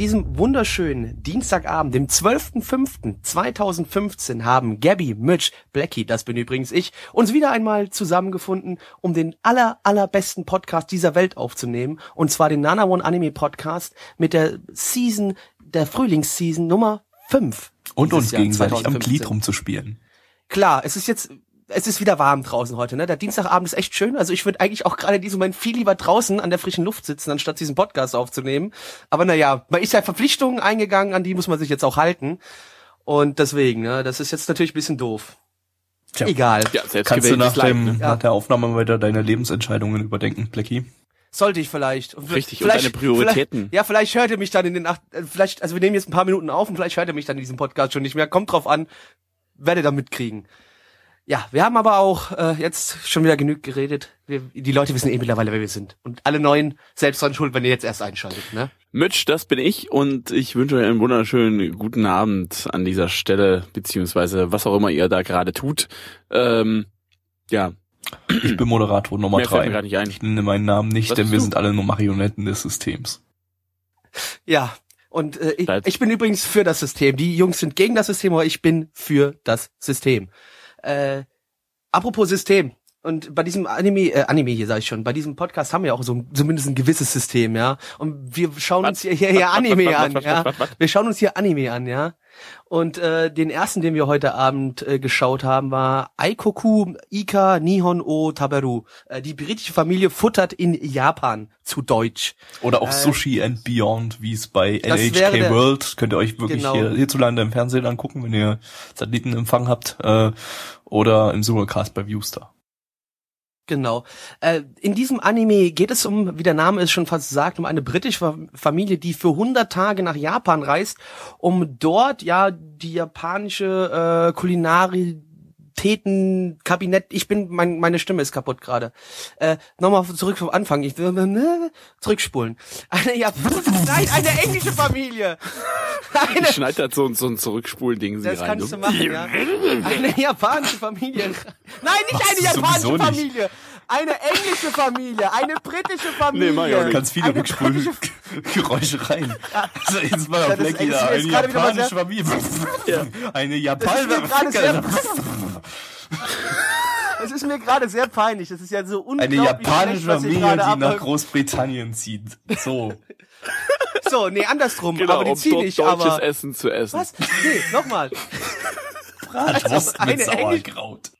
Diesem wunderschönen Dienstagabend, dem 12.05.2015, haben Gabby, Mitch, Blackie, das bin übrigens ich, uns wieder einmal zusammengefunden, um den aller, allerbesten Podcast dieser Welt aufzunehmen. Und zwar den Nana One Anime Podcast mit der Season, der Frühlingsseason Nummer 5. Und uns Jahr gegenseitig am 2015. Glied rumzuspielen. Klar, es ist jetzt, es ist wieder warm draußen heute, ne? Der Dienstagabend ist echt schön. Also ich würde eigentlich auch gerade in diesem Moment viel lieber draußen an der frischen Luft sitzen, anstatt diesen Podcast aufzunehmen. Aber naja, man ist ja Verpflichtungen eingegangen, an die muss man sich jetzt auch halten. Und deswegen, ne, das ist jetzt natürlich ein bisschen doof. Tja. Egal. Ja, selbst Kannst du nach, dem, ne? Ja. nach der Aufnahme mal wieder deine Lebensentscheidungen überdenken, Blackie? Sollte ich vielleicht. Und Richtig, und vielleicht, deine Prioritäten. Vielleicht, ja, vielleicht hört ihr mich dann in den acht, äh, vielleicht, also wir nehmen jetzt ein paar Minuten auf und vielleicht hört ihr mich dann in diesem Podcast schon nicht mehr. Kommt drauf an, werdet ihr mitkriegen. Ja, wir haben aber auch äh, jetzt schon wieder genug geredet. Wir, die Leute wissen eh mittlerweile, wer wir sind. Und alle Neuen selbst dran schuld, wenn ihr jetzt erst einschaltet, ne? Mitch, das bin ich und ich wünsche euch einen wunderschönen guten Abend an dieser Stelle, beziehungsweise was auch immer ihr da gerade tut. Ähm, ja, Ich bin Moderator Nummer mehr mir drei. gerade nicht ein. Ich nenne meinen Namen nicht, Was denn wir du? sind alle nur Marionetten des Systems. Ja. Und äh, ich, ich bin übrigens für das System. Die Jungs sind gegen das System, aber ich bin für das System. Äh, apropos System. Und bei diesem Anime, äh, Anime hier sage ich schon, bei diesem Podcast haben wir auch so ein, zumindest ein gewisses System, ja. Und wir schauen uns hier, hier, hier Was, was, Anime was, was, an, was, ja. was, was, was? Wir schauen uns hier Anime an, ja. Und äh, den ersten, den wir heute Abend äh, geschaut haben, war Aikoku Ika Nihon o Taberu. Äh, die britische Familie futtert in Japan zu Deutsch. Oder auch Äh, Sushi and Beyond, wie es bei wäre der- World, könnt ihr euch wirklich Genau. hier, hierzulande im Fernsehen angucken, wenn ihr Satellitenempfang habt, äh, oder im Simulcast bei Viewstar. Genau. Äh, in diesem Anime geht es um, wie der Name es schon fast sagt, um eine britische Fa- Familie, die für 100 Tage nach Japan reist, um dort ja die japanische äh, Kulinaritäten Kabinett. Ich bin, mein, meine Stimme ist kaputt gerade. Äh, Nochmal zurück vom Anfang. Ich will ne, zurückspulen. Eine Jap Nein, eine englische Familie. Eine, Ich schneide da so, so ein Zurückspulding das rein. kannst du du. machen, ja. Eine japanische Familie. Nein, nicht Machst eine japanische sowieso nicht. Familie. Eine englische Familie. Eine britische Familie. Nee, mach ich auch nicht. Ganz viele Eine Rückspulgeräusche rein. Also jetzt mal Ja, auf ist da, eine japanische Familie. Eine mir gerade japanische sehr, das ist mir gerade sehr peinlich. Das ist ja so Eine unglaublich japanische schlecht, was hier Familie, die nach. Großbritannien zieht. So. So, nee, andersrum. Genau, aber die um ziehen dort nicht, deutsches aber... Essen zu essen. Was? Nee, nochmal. Bratwurst eine mit Sauerkraut.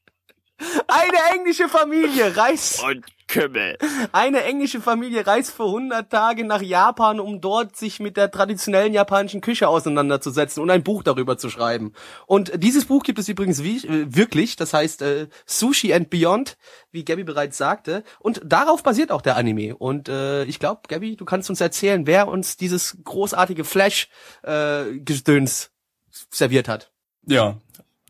Eine englische Familie reist... Und Kümmel. Eine englische Familie reist für 100 Tage nach Japan, um dort sich mit der traditionellen japanischen Küche auseinanderzusetzen und ein Buch darüber zu schreiben. Und dieses Buch gibt es übrigens wie, äh, wirklich, das heißt äh, Sushi and Beyond, wie Gabby bereits sagte. Und darauf basiert auch der Anime. Und äh, ich glaube, Gabby, du kannst uns erzählen, wer uns dieses großartige Flash-Gedöns serviert hat. Ja.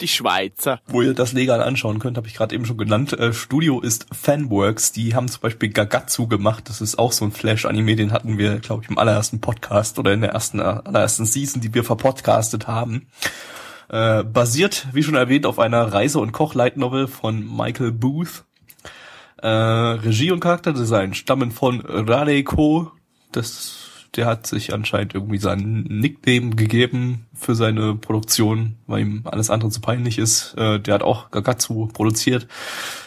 Die Schweizer. Wo ihr das legal anschauen könnt, habe ich gerade eben schon genannt. Äh, Studio ist Fanworks. Die haben zum Beispiel Gagatsu gemacht. Das ist auch so ein Flash-Anime. Den hatten wir, glaube ich, im allerersten Podcast oder in der ersten, äh, allerersten Season, die wir verpodcastet haben. Äh, basiert, wie schon erwähnt, auf einer Reise- und Koch-Light-Novel von Michael Booth. Äh, Regie und Charakterdesign stammen von Radeko. Das, der hat sich anscheinend irgendwie seinen Nickname gegeben für seine Produktion, weil ihm alles andere zu peinlich ist. Äh, der hat auch Gagatsu produziert.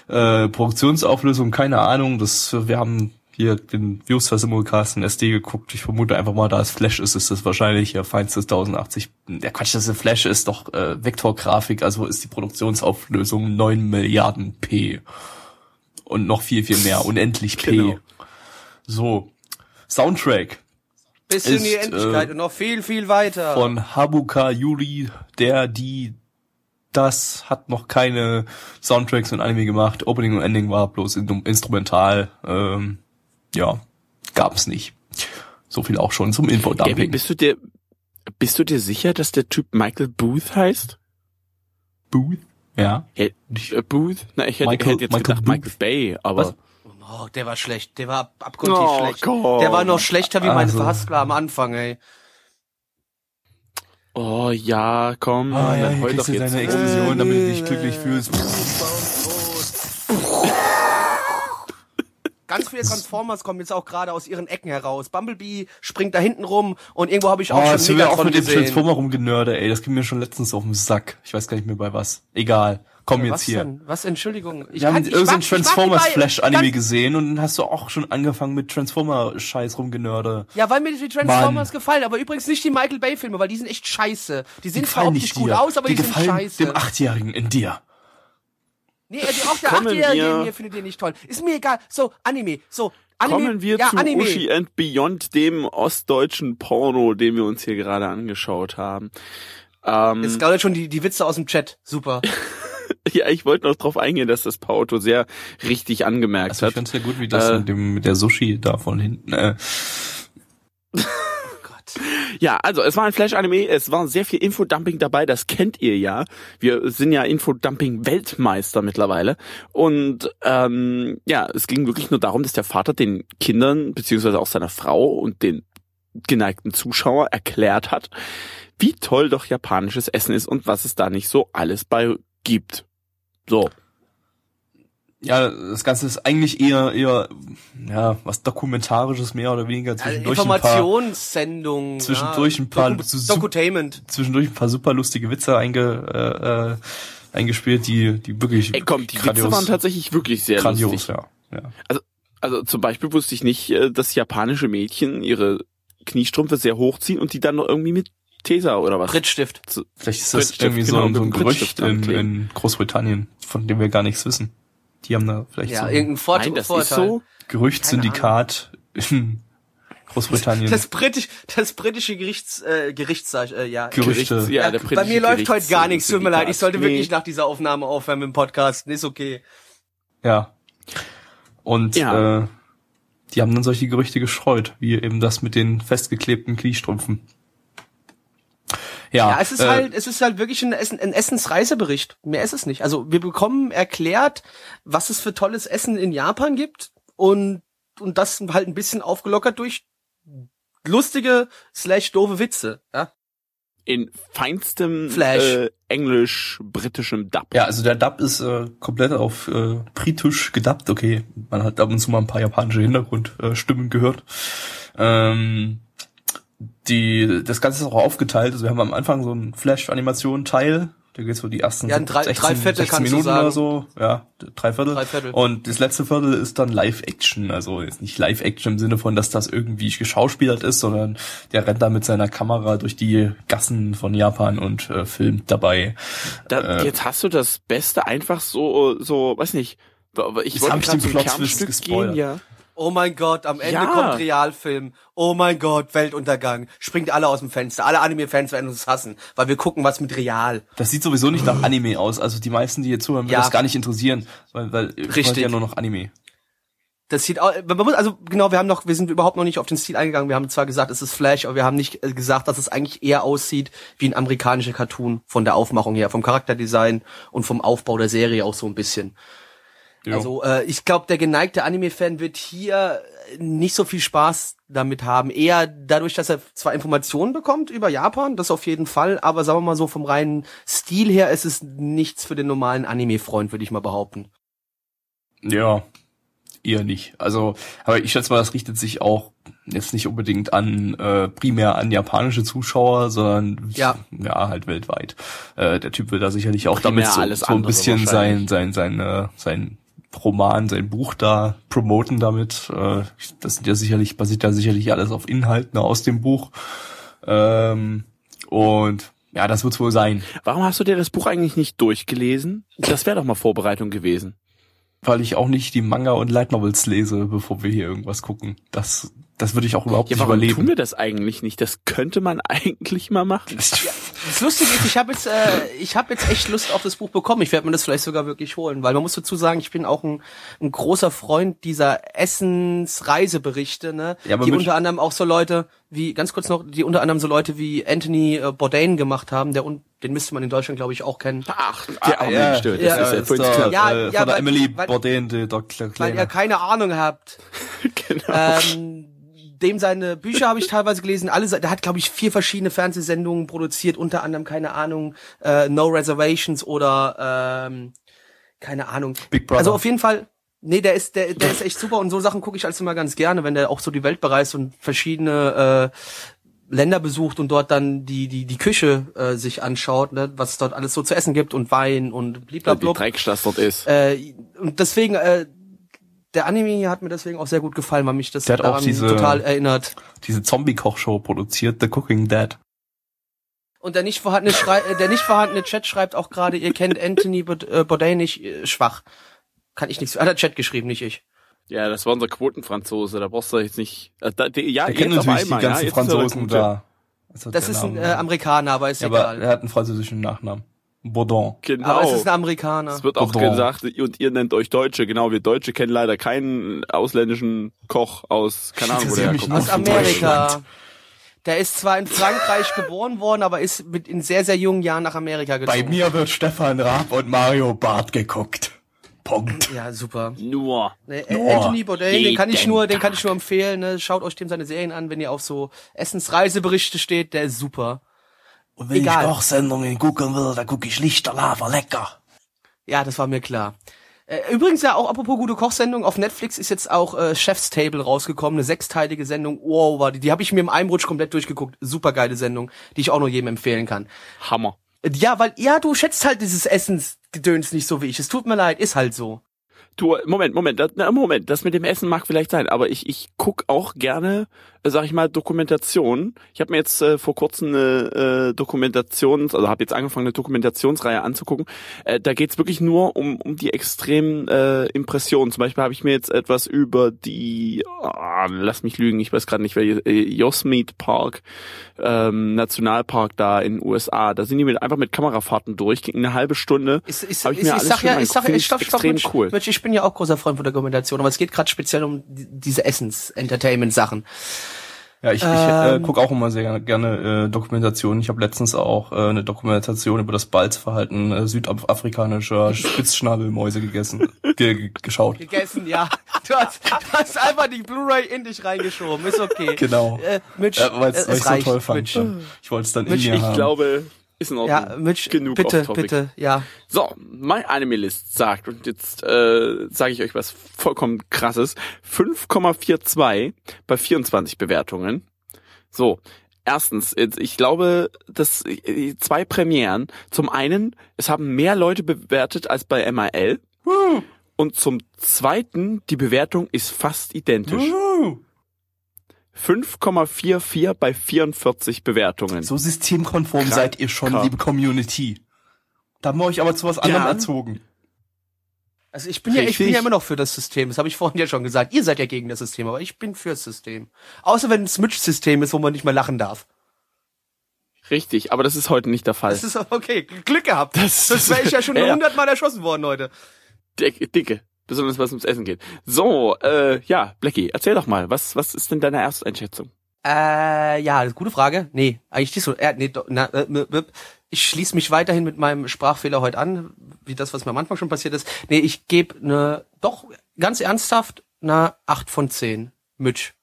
Äh, Produktionsauflösung, keine Ahnung. Das, wir haben hier den Viewstar Simulcast in SD geguckt. Ich vermute einfach mal, da es Flash ist, ist das wahrscheinlich hier feinstes 1080. Der Quatsch, das ist Flash ist doch äh, Vektorgrafik, also ist die Produktionsauflösung 9 Milliarden P. Und noch viel, viel mehr, unendlich P. Genau. So. Soundtrack Bis in die Ist, Endlichkeit äh, und noch viel, viel weiter. von Habuka Yuri, der, die, das hat noch keine Soundtracks und Anime gemacht. Opening und Ending war bloß in, instrumental. Ähm, ja, gab's nicht. So viel auch schon zum Gabby, Infodumping. bist du dir, Bist du dir sicher, dass der Typ Michael Booth heißt? Booth? Ja. Hey, äh, Booth? Na, ich hätte, Michael- hätte jetzt Michael gedacht Booth? Michael Bay, aber Was? Oh, der war schlecht. Der war ab- abgrundtief Oh schlecht. Gott. Der war noch schlechter wie meine Also. Verhaspler am Anfang, ey. oh ja, komm, Ah, ja, dann heul doch jetzt. deine Explosion, damit du dich glücklich fühlst. Ganz viele Transformers kommen jetzt auch gerade aus ihren Ecken heraus. Bumblebee springt da hinten rum und irgendwo habe ich auch Oh, schon wir auch Megatron mit dem. Transformer rumgenörde, ey. Das ging mir schon letztens auf den Sack. Ich weiß gar nicht mehr bei was. Egal. Komm jetzt Was hier. denn? Was? Entschuldigung. Ich Wir haben kann- ich irgendein mag- ich mag die Transformers beiden. Flash Anime Ganz- gesehen und dann hast du auch schon angefangen mit Transformer Scheiß rumgenörde. Ja, weil mir die Transformers Mann. gefallen, aber übrigens nicht die Michael Bay Filme, weil die sind echt scheiße. Die sehen zwar gefallen optisch gut dir. aus, aber die, sind gefallen scheiße. dem Achtjährigen in dir. nee, die, auch der Kommen Achtjährige wir- in mir findet den nicht toll. Ist mir egal. So, Anime. So, Anime. Kommen wir ja, zu Anime. Uschi and Beyond, dem ostdeutschen Porno, den wir uns hier gerade angeschaut haben. Ähm, Jetzt gerade schon die, die Witze aus dem Chat. Super. ja, ich wollte noch drauf eingehen, dass das Pauto sehr richtig angemerkt Also ich hat. find's ja gut, wie das Äh, mit dem mit der Sushi da von hinten. Äh, Oh Gott. Ja, also es war ein Flash-Anime, es war sehr viel Infodumping dabei, das kennt ihr ja. Wir sind ja Infodumping-Weltmeister mittlerweile. Und ähm, ja, es ging wirklich nur darum, dass der Vater den Kindern, beziehungsweise auch seiner Frau und den geneigten Zuschauer erklärt hat, wie toll doch japanisches Essen ist und was es da nicht so alles bei gibt. So. ja, das Ganze ist eigentlich eher eher ja was dokumentarisches mehr oder weniger Also zwischendurch ein paar Informationssendung. zwischendurch ja, ein paar Doku Dokutainment. zwischendurch ein paar super lustige Witze einge, äh, äh, eingespielt, die die wirklich Ey, komm, die grandios, Witze waren tatsächlich wirklich sehr grandios, lustig. ja. ja. Also zum Beispiel wusste ich nicht, äh, dass japanische Mädchen ihre Kniestrümpfe sehr hochziehen und die dann noch irgendwie mit Tesa oder was. Brittstift. Vielleicht ist das irgendwie so, genau, ein- so ein Gerücht in, in Großbritannien, von dem wir gar nichts wissen. Die haben da vielleicht Ja, so ein irgendein Vorteil. Nein, das Vorteil. ist so. Gerüchtssyndikat in Großbritannien. Das britisch, das britische Gerichts, äh, Gerichts, äh, ja. Gerüchte. Gerichts- ja, der bei britische mir läuft heute gar nichts. Tut mir leid. Ich sollte Nee. wirklich nach dieser Aufnahme aufhören mit dem Podcast. Ist okay. Ja. Und Ja. Äh, die haben dann solche Gerüchte gestreut, wie eben das mit den festgeklebten Kniestrümpfen. Ja, Ja, es ist äh, halt, es ist halt wirklich ein, Essen, ein Essensreisebericht. Mehr ist es nicht. Also wir bekommen erklärt, was es für tolles Essen in Japan gibt und und das halt ein bisschen aufgelockert durch lustige slash doofe Witze. Ja? In feinstem Flash. äh, englisch-britischem Dub. Ja, also der Dub ist äh, komplett auf äh, britisch gedubbt. Okay, man hat ab und zu mal ein paar japanische Hintergrundstimmen äh, Stimmen gehört. Ähm, die, das Ganze ist auch aufgeteilt. Also wir haben am Anfang so einen Flash-Animation-Teil. Da geht so die ersten Ja, drei- 16, drei Viertel 16 kannst du Minuten sagen. oder so. Ja, drei Viertel. Drei Viertel. Und das letzte Viertel ist dann Live-Action. Also jetzt nicht Live-Action im Sinne von, dass das irgendwie geschauspielert ist, sondern der rennt da mit seiner Kamera durch die Gassen von Japan und äh, filmt dabei. Da, Äh, jetzt hast du das Beste einfach so, so, weiß nicht. Ich wollte gerade zum Kernstück gehen, ja. Oh mein Gott, am Ende Ja. kommt Realfilm. Oh mein Gott, Weltuntergang. Springt alle aus dem Fenster. Alle Anime-Fans werden uns hassen, weil wir gucken was mit Real. Das sieht sowieso nicht nach Anime aus. Also die meisten, die hier zuhören, wird Ja. das gar nicht interessieren, weil, weil Richtig. ja nur noch Anime. Das sieht auch, man muss, also genau, wir haben noch, wir sind überhaupt noch nicht auf den Stil eingegangen. Wir haben zwar gesagt, es ist Flash, aber wir haben nicht äh, gesagt, dass es eigentlich eher aussieht wie ein amerikanischer Cartoon von der Aufmachung her, vom Charakterdesign und vom Aufbau der Serie auch so ein bisschen. Jo. Also äh, ich glaube, der geneigte Anime-Fan wird hier nicht so viel Spaß damit haben. Eher dadurch, dass er zwar Informationen bekommt über Japan, das auf jeden Fall, aber sagen wir mal so vom reinen Stil her ist es nichts für den normalen Anime-Freund, würde ich mal behaupten. Ja, eher nicht. Also, aber ich schätze mal, das richtet sich auch jetzt nicht unbedingt an äh, primär an japanische Zuschauer, sondern Ja. ja halt weltweit. Äh, der Typ will da sicherlich auch Primär damit so, so ein bisschen sein sein sein äh, sein Roman, sein Buch da promoten damit. Äh, das sind ja sicherlich basiert da sicherlich alles auf Inhalten aus dem Buch. Ähm, und ja, das wird's wohl sein. Warum hast du dir das Buch eigentlich nicht durchgelesen? Das wäre doch mal Vorbereitung gewesen. weil ich auch nicht die Manga und Light Novels lese, bevor wir hier irgendwas gucken. Das Das würde ich auch überhaupt Ja, nicht warum überleben. tun wir das eigentlich nicht? Das könnte man eigentlich mal machen. Das Lustige ist, ich habe jetzt, äh, ich habe jetzt echt Lust auf das Buch bekommen. Ich werde mir das vielleicht sogar wirklich holen, weil man muss dazu sagen, ich bin auch ein, ein großer Freund dieser Essensreiseberichte, ne? Ja, aber die unter anderem auch so Leute wie, ganz kurz noch, die unter anderem so Leute wie Anthony äh, Bourdain gemacht haben, der und den müsste man in Deutschland, glaube ich, auch kennen. Ach, der arme ja, Gestört. ja, Das ist ja ist vorhin der, klar. Ja, äh, ja, von der weil- Emily weil- Bourdain, die der Kle- Weil ihr keine Ahnung habt. genau. ähm, dem seine Bücher habe ich teilweise gelesen. Alle, der hat glaube ich vier verschiedene Fernsehsendungen produziert, unter anderem keine Ahnung, äh, No Reservations oder ähm, keine Ahnung. Big Brother. Also auf jeden Fall. Nee, der ist der der ist echt super und so Sachen gucke ich alles immer ganz gerne, wenn der auch so die Welt bereist und verschiedene äh, Länder besucht und dort dann die die die Küche äh, sich anschaut, ne, was es dort alles so zu essen gibt und Wein und die blablabla. Drecksch, das dort ist. Äh, und deswegen, äh, der Anime hier hat mir deswegen auch sehr gut gefallen, weil mich das Der hat auch diese- total erinnert. diese Zombie-Kochshow produziert, The Cooking Dead. Und der nicht vorhandene, Schrei äh, der nicht vorhandene Chat schreibt auch gerade, ihr kennt Anthony äh, Bourdain nicht äh, schwach. Kann ich nichts. Hat der Chat geschrieben, nicht ich. Ja, das war unser Quotenfranzose, da brauchst du jetzt nicht. Äh, da, die, ja, Er kennt natürlich die einmal, ja, ganzen der Franzosen da. Also Das ist ein äh, Amerikaner, aber ist ja, aber egal. er hat einen französischen Nachnamen. Bourdon. Genau. aber es ist ein Amerikaner. Es wird auch gesagt, und ihr nennt euch Deutsche. Genau, wir Deutsche kennen leider keinen ausländischen Koch aus, keine Ahnung, wo der herkommt. Aus Amerika. Der ist zwar in Frankreich geboren worden, aber ist mit in sehr, sehr jungen Jahren nach Amerika gezogen. Bei mir wird Stefan Raab und Mario Barth geguckt. Punkt. Ja, super. Nur. Ne, Oh, Anthony Bourdain, den kann ich nur, den kann ich nur empfehlen. Ne? Schaut euch dem seine Serien an, wenn ihr auf so Essensreiseberichte steht. Der ist super. Und wenn Egal. ich Kochsendungen gucken will, dann gucke ich Lichterlava lecker. Ja, das war mir klar. Äh, Übrigens ja auch apropos gute Kochsendung, auf Netflix ist jetzt auch äh, Chef's Table rausgekommen, eine sechsteilige Sendung. Wow, war die, die habe ich mir im einem Rutsch komplett durchgeguckt. Super geile Sendung, die ich auch nur jedem empfehlen kann. Hammer. Ja, weil ja, du schätzt halt dieses Essensgedöns nicht so wie ich. Es tut mir leid, ist halt so. Du, Moment, Moment, das, na, Moment, das mit dem Essen mag vielleicht sein, aber ich, ich guck auch gerne, sag ich mal, Dokumentation. Ich habe mir jetzt äh, vor kurzem eine äh, Dokumentations, also habe jetzt angefangen, eine Dokumentationsreihe anzugucken. Äh, da geht's wirklich nur um, um die extremen äh, Impressionen. Zum Beispiel habe ich mir jetzt etwas über die, ah, lass mich lügen, ich weiß gerade nicht, welche, äh, Yosemite Park, ähm, Nationalpark da in den USA. Da sind die mit, einfach mit Kamerafahrten durch, ging eine halbe Stunde. Ist, ist, ich ist, ich sag ja, ich sag, ich stopp, stopp, Extrem Mitch, cool. Mitch, ich bin ja auch großer Freund von Dokumentation, aber es geht gerade speziell um die- diese Essens-Entertainment-Sachen. Ja, ich, ich äh, gucke auch immer sehr gerne äh, Dokumentationen. Ich habe letztens auch äh, eine Dokumentation über das Balzverhalten äh, südafrikanischer Spitzschnabelmäuse gegessen, ge ge geschaut. Gegessen, ja. Du hast, du hast einfach die Blu-ray in dich reingeschoben, ist okay. Genau. Äh, Mitch, Äh, Weil äh, es so toll fand. Mitch. Ich wollte es dann in Mitch, mir Ich haben. glaube, ist in Ordnung. Ja, Mitch, Genug bitte, bitte, ja. So, mein Anime-List sagt, und jetzt äh, sage ich euch was vollkommen krasses, 5,42 bei 24 Bewertungen. So, erstens, ich glaube, dass äh, zwei Premieren. Zum einen, es haben mehr Leute bewertet als bei MIL. Und zum zweiten, die Bewertung ist fast identisch. Uh, 5,44 bei 44 Bewertungen. so systemkonform Kranker. seid ihr schon, liebe Community. Da haben wir euch aber zu was anderem Ja. erzogen. Also ich bin ja, ich bin ja immer noch für das System. Das habe ich vorhin ja schon gesagt. Ihr seid ja gegen das System, aber ich bin fürs System. Außer wenn es Mitch-System ist, wo man nicht mehr lachen darf. Richtig, aber das ist heute nicht der Fall. Das ist okay. Glück gehabt. Das- Das, wäre ich ja schon Ja. hundertmal erschossen worden heute. Dicke, dicke. Besonders was ums Essen geht. So, äh, ja, Blackie, erzähl doch mal, was, was ist denn deine Ersteinschätzung? Äh, ja, das ist eine gute Frage. Nee, eigentlich nicht so. Äh, nee, do, na, äh, ich schließe mich weiterhin mit meinem Sprachfehler heute an, wie das, was mir am Anfang schon passiert ist. Nee, ich gebe ne, doch ganz ernsthaft eine 8 von 10. Mitch.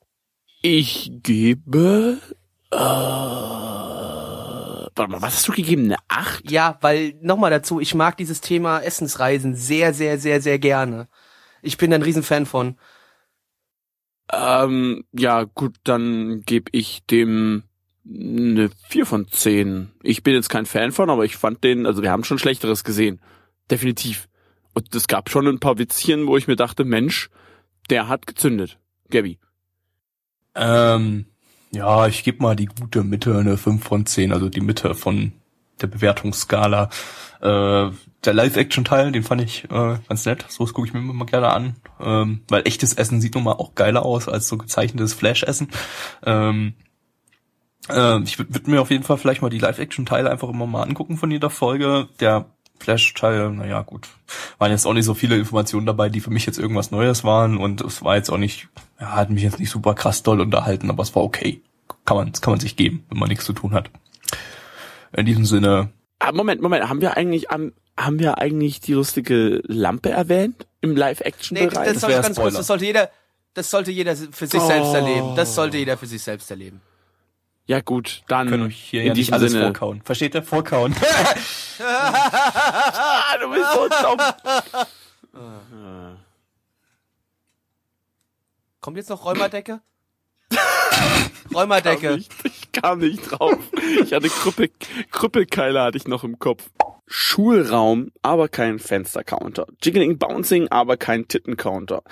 Ich gebe, äh, warte mal, was hast du gegeben? Eine 8? Ja, weil nochmal dazu, ich mag dieses Thema Essensreisen sehr, sehr, sehr, sehr gerne. Ich bin ein Riesenfan von. Ähm, ja, gut, dann gebe ich dem eine 4 von 10. Ich bin jetzt kein Fan von, aber ich fand den, also wir haben schon Schlechteres gesehen. Definitiv. Und es gab schon ein paar Witzchen, wo ich mir dachte, Mensch, der hat gezündet. Gabby. Ähm, ja, ich gebe mal die gute Mitte, eine 5 von 10, also die Mitte von der Bewertungsskala. Äh, der Live-Action-Teil, den fand ich äh, ganz nett. So gucke ich mir immer gerne an. Ähm, weil echtes Essen sieht nun mal auch geiler aus als so gezeichnetes Flash-Essen. Ähm, äh, ich würde würd mir auf jeden Fall vielleicht mal die Live-Action-Teile einfach immer mal angucken von jeder Folge. Der Flash-Teil, naja, gut. Waren jetzt auch nicht so viele Informationen dabei, die für mich jetzt irgendwas Neues waren und es war jetzt auch nicht, ja, hat mich jetzt nicht super krass doll unterhalten, aber es war okay. Kann man, das kann man sich geben, wenn man nichts zu tun hat. In diesem Sinne. Ah, Moment, Moment, haben wir eigentlich, haben, haben wir eigentlich die lustige Lampe erwähnt im Nee, Live-Action-Bereich? das, Das sollte wär ganz kurz, Spoiler. das sollte jeder, das sollte jeder für sich Oh. selbst erleben. Das sollte jeder für sich selbst erleben. Ja gut, dann können euch hier in ja diesem alles Sinne. vorkauen. Versteht ihr? Vorkauen. Du bist so dumm. Kommt jetzt noch Räumerdecke? Räumerdecke. nicht, ich kam nicht drauf. Ich hatte Krüppel, Krüppelkeile hatte ich noch im Kopf. Schulraum, aber kein Fenstercounter. Jiggling Bouncing, aber kein Tittencounter.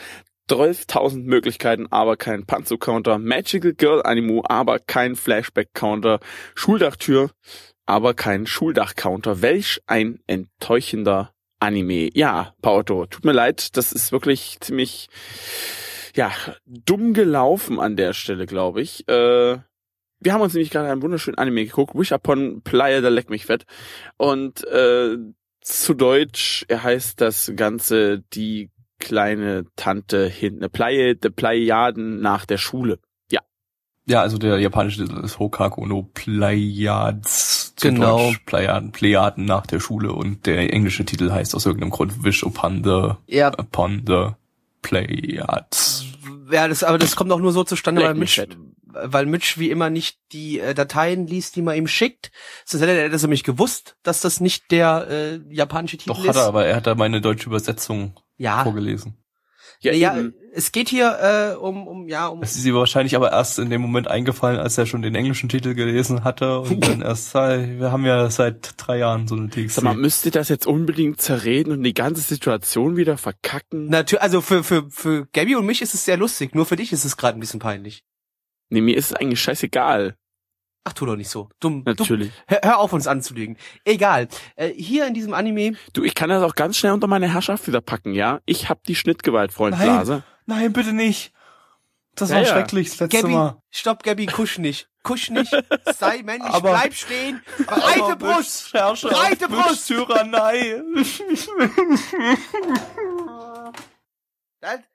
12.000 Möglichkeiten, aber kein Panzo-Counter. Magical Girl Animu, aber kein Flashback-Counter. Schuldachtür, aber kein Schuldach-Counter. Welch ein enttäuschender Anime. Ja, Paoto, tut mir leid, das ist wirklich ziemlich, ja, dumm gelaufen an der Stelle, glaube ich. Äh, wir haben uns nämlich gerade einen wunderschönen Anime geguckt, Wish Upon Playa, der leck mich fett. Und äh, zu Deutsch heißt das Ganze die kleine Tante hinten, Playa, de Plejaden nach der Schule. Ja, also der japanische Titel ist Hokaku no Pleiades. zu Genau. Deutsch Plejaden, Plejaden nach der Schule und der englische Titel heißt aus irgendeinem Grund Wish upon the, Ja, upon the Pleiades. ja, das, aber das kommt auch nur so zustande, weil Mitch, weil Mitch wie immer nicht die äh, Dateien liest, die man ihm schickt. Sonst hätte er das nämlich gewusst, dass das nicht der äh, japanische Titel Doch ist. hat er, aber er hat da meine deutsche Übersetzung ja, vorgelesen. Ja, ja, eben. es geht hier äh, um, um, ja, um Es ist ihm wahrscheinlich aber erst in dem Moment eingefallen, als er schon den englischen Titel gelesen hatte und dann erst, wir haben ja seit drei Jahren so eine TXT. Sag mal, müsst ihr das jetzt unbedingt zerreden und die ganze Situation wieder verkacken? Natürlich, also für, für, für Gabby und mich ist es sehr lustig, nur für dich ist es gerade ein bisschen peinlich. Nee, mir ist es eigentlich scheißegal. Ach, tu doch nicht so. Dumm. Natürlich. Hör, hör auf, uns anzulügen. Egal. Äh, hier in diesem Anime, Du, ich kann das auch ganz schnell unter meine Herrschaft wieder packen, ja? Ich hab die Schnittgewalt, Freund Nein. Blase. Nein, bitte nicht. Das Ja, war ja. schrecklich, das letzte Gabby, Mal. stopp, Gabby, kusch nicht. Kusch nicht, sei männlich, Aber- bleib stehen, breite Brust. breite Brust. Tyrannei.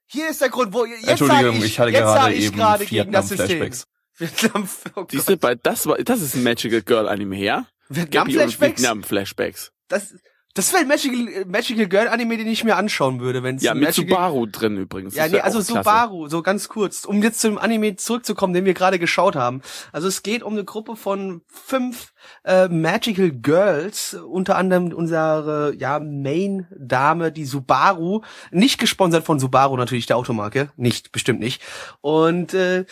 Hier ist der Grund, wo jetzt Entschuldigung, ich, ich hatte jetzt gerade eben gerade gegen das System. Vietnam-Flashbacks. Vietnam, oh Gott. bei das war, das ist ein Magical Girl Anime, ja? Vietnam Gabby und Flashbacks? Vietnam Flashbacks. Das, das wäre ein Magical, Magical Girl Anime, den ich mir anschauen würde, wenn es Ja, mit Magical Subaru drin übrigens. Ja, nee, also klasse. Subaru, so ganz kurz, um jetzt zum Anime zurückzukommen, den wir gerade geschaut haben. Also es geht um eine Gruppe von fünf äh, Magical Girls, unter anderem unsere ja Main-Dame, die Subaru, nicht gesponsert von Subaru natürlich, der Automarke, nicht, bestimmt nicht. Und äh,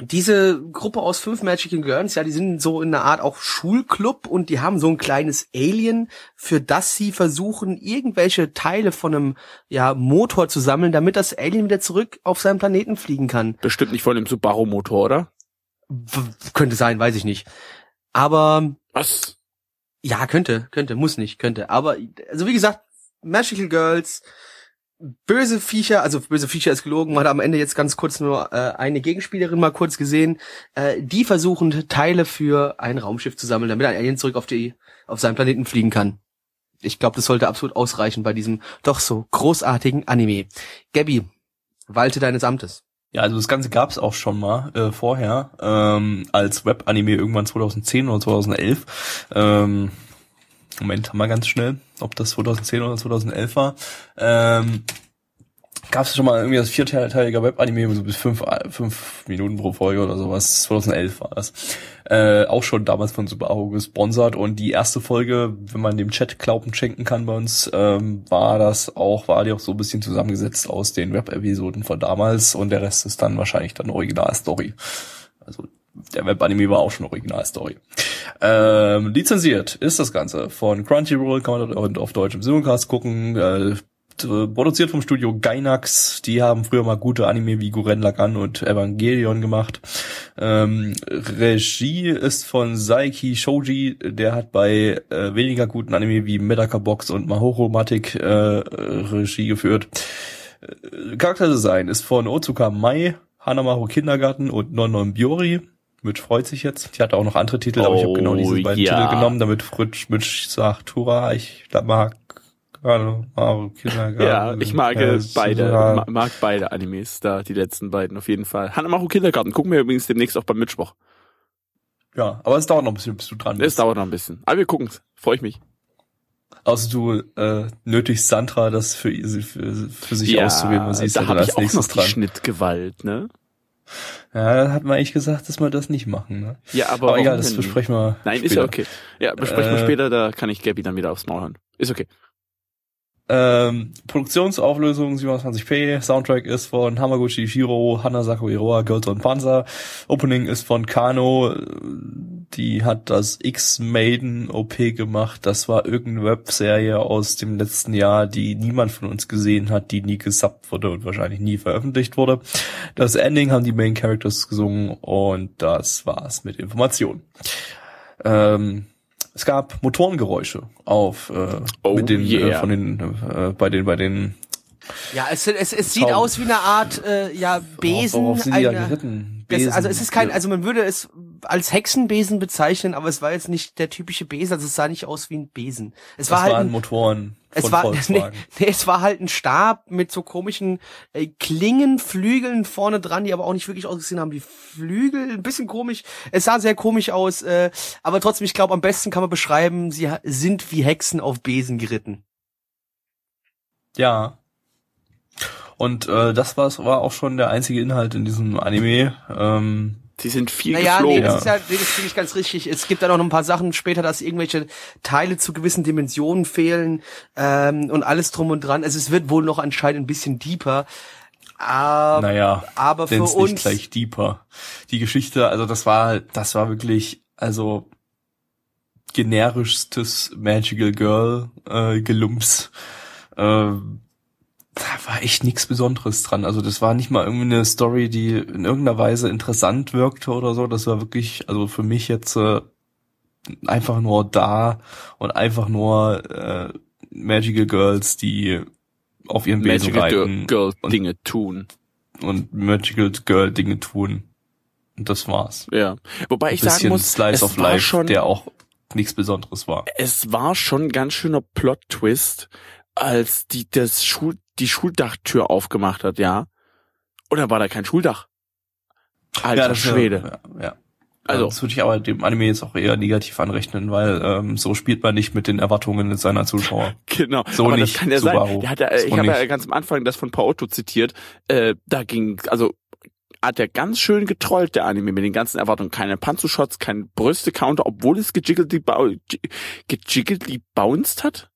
diese Gruppe aus fünf Magical Girls, ja, die sind so in einer Art auch Schulclub und die haben so ein kleines Alien, für das sie versuchen, irgendwelche Teile von einem ja, Motor zu sammeln, damit das Alien wieder zurück auf seinen Planeten fliegen kann. Bestimmt nicht von dem Subaru-Motor, oder? W könnte sein, weiß ich nicht. Aber Was? ja, könnte, könnte, muss nicht, könnte. Aber also wie gesagt, Magical Girls, böse Viecher, also böse Viecher ist gelogen, man hat am Ende jetzt ganz kurz nur äh, eine Gegenspielerin mal kurz gesehen, äh, die versuchen Teile für ein Raumschiff zu sammeln, damit ein Alien zurück auf die auf seinen Planeten fliegen kann. Ich glaube, das sollte absolut ausreichen bei diesem doch so großartigen Anime. Gabby, walte deines Amtes. Ja, also das Ganze gab's auch schon mal äh, vorher, ähm, als Web-Anime irgendwann 2010 oder 2011. Ähm, Moment, mal ganz schnell, ob das 2010 oder 2011 war. Ähm, gab's schon mal irgendwie das vierteiliger Web-Anime, so bis fünf, fünf Minuten pro Folge oder sowas. 2011 war das. Äh, auch schon damals von Subaru gesponsert und die erste Folge, wenn man dem Chat Glauben schenken kann bei uns, ähm, war das auch, war die auch so ein bisschen zusammengesetzt aus den Web-Episoden von damals und der Rest ist dann wahrscheinlich dann Original-Story. Also der Web-Anime war auch schon Original-Story. Ähm, lizenziert ist das Ganze von Crunchyroll, kann man auf deutschem Simulcast gucken. Äh, produziert vom Studio Gainax. Die haben früher mal gute Anime wie Guren Lagann und Evangelion gemacht. Ähm, Regie ist von Saiki Shoji. Der hat bei äh, weniger guten Anime wie Medaka Box und Mahoro Matic äh, Regie geführt. Äh, Charakterdesign ist von Otsuka Mai, Hanamaru Kindergarten und Nonon Biori. Mitch freut sich jetzt. Die hatte auch noch andere Titel, aber ich habe genau diese Oh, beiden ja. Titel genommen, damit Fritsch Mitch sagt, Hurra, ich mag Kindergarten. Ja, ich mag äh, beide, ja. ma- mag beide Animes, da die letzten beiden auf jeden Fall. Hanamaru Kindergarten gucken wir übrigens demnächst auch beim Mittwoch. Ja, aber es dauert noch ein bisschen, bis du dran Es bist. dauert noch ein bisschen. Aber wir gucken's. Freue ich mich. Außer du äh, nötigst Sandra, das für, für, für sich auszuwählen, was sie ist da ja dann ich als auch nächstes noch die dran. Schnittgewalt, ne? Ja, da hat man eigentlich gesagt, dass wir das nicht machen. Ne? Ja, aber, Aber egal, das besprechen wir Nein, später. ist ja okay. Ja, besprechen wir Äh, später, da kann ich Gabby dann wieder aufs Maul hören. Ist okay. Ähm, Produktionsauflösung 27p, Soundtrack ist von Hamaguchi Shiro, Hanasako Iroha, Girls on Panzer, Opening ist von Kano, die hat das X-Maiden OP gemacht, das war irgendeine Webserie aus dem letzten Jahr, die niemand von uns gesehen hat, die nie gesubbt wurde und wahrscheinlich nie veröffentlicht wurde. Das Ending haben die Main Characters gesungen und das war's mit Informationen. Ähm, es gab Motorengeräusche auf äh, Oh mit den äh, yeah. von den äh, bei den bei den Ja, es, es, es sieht aus wie eine Art ja, ja, Besen. Worauf sind die da eine- geritten? Das, Besen. also es ist kein, also man würde es als Hexenbesen bezeichnen, aber es war jetzt nicht der typische Besen, also es sah nicht aus wie ein Besen. Es das war halt waren ein, Motoren es war, nee, nee, es war halt ein Stab mit so komischen äh, Klingen, Flügeln vorne dran, die aber auch nicht wirklich ausgesehen haben wie Flügel. Ein bisschen komisch. Es sah sehr komisch aus, äh, aber trotzdem, ich glaube, am besten kann man beschreiben, sie sind wie Hexen auf Besen geritten. Ja. Und äh, das war, war auch schon der einzige Inhalt in diesem Anime. Ähm, Sie sind viel Naja, nee, geflogen. das Ja. ist ja, nee, das finde ich ganz richtig. Es gibt dann auch noch ein paar Sachen später, dass irgendwelche Teile zu gewissen Dimensionen fehlen ähm, und alles drum und dran. Also es wird wohl noch anscheinend ein bisschen deeper. Aber, naja, aber für uns nicht gleich deeper. Die Geschichte, also das war, das war wirklich, also generischstes Magical Girl äh, Gelumps. Äh, da war echt nichts Besonderes dran. Also das war nicht mal irgendwie eine Story, die in irgendeiner Weise interessant wirkte oder so. Das war wirklich, also für mich jetzt äh, einfach nur da und einfach nur äh, Magical Girls, die auf ihren Besen Magical reiten Girl und- Dinge tun. und Magical Girl Dinge tun. Und das war's. Ja. Wobei ich sagen muss, Slice es of war Life, schon, der auch nichts Besonderes war. es war schon ein ganz schöner Plot-Twist, als die das Schul, die Schuldachtür aufgemacht hat, ja. Oder war da kein Schuldach? Alter das Schwede. Ja, ja. Also- das würde ich aber dem Anime jetzt auch eher negativ anrechnen, weil ähm, so spielt man nicht mit den Erwartungen seiner Zuschauer. Genau. So Aber nicht, das kann ja Subaru. sein. Der hat ja, So ich habe ja ganz am Anfang das von Paotto zitiert. Äh, da ging, also hat er ganz schön getrollt, der Anime, mit den ganzen Erwartungen. Keine Panzershots, kein Brüste-Counter, obwohl es gejiggelt gejiggelt bounced hat.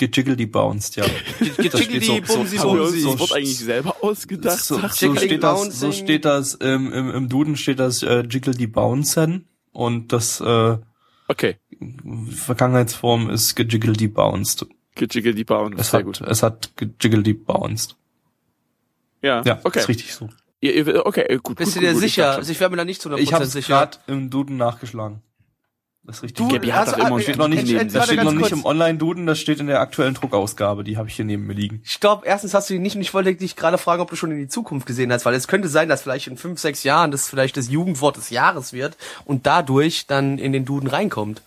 Gejiggledy bounced, ja. Das steht so- Bumsi, so- Bumsi. so- das Wort eigentlich selber ausgedacht? So, so steht das, so steht das im, im, im Duden steht das äh, Jiggledy Bouncen und das äh, Okay, Vergangenheitsform ist gejiggledy bounced. gejiggelt bounced. Es Sehr hat, gut. es hat gejiggledy bounced. Ja, Ja, okay. ist richtig so. Ihr, okay, gut. Bist gut, du dir gut, sicher? Also ich wäre mir da nicht zu 100% Ich habe es sicher. gerade im Duden nachgeschlagen. Das ist richtig. Du, Gabi hat hast- doch immer ah, steht noch nicht, ent- das steht noch nicht im Online-Duden, das steht in der aktuellen Druckausgabe, die habe ich hier neben mir liegen. Stopp, erstens hast du ihn nicht und ich wollte dich gerade fragen, ob du schon in die Zukunft gesehen hast, weil es könnte sein, dass vielleicht in fünf, sechs Jahren das vielleicht das Jugendwort des Jahres wird und dadurch dann in den Duden reinkommt.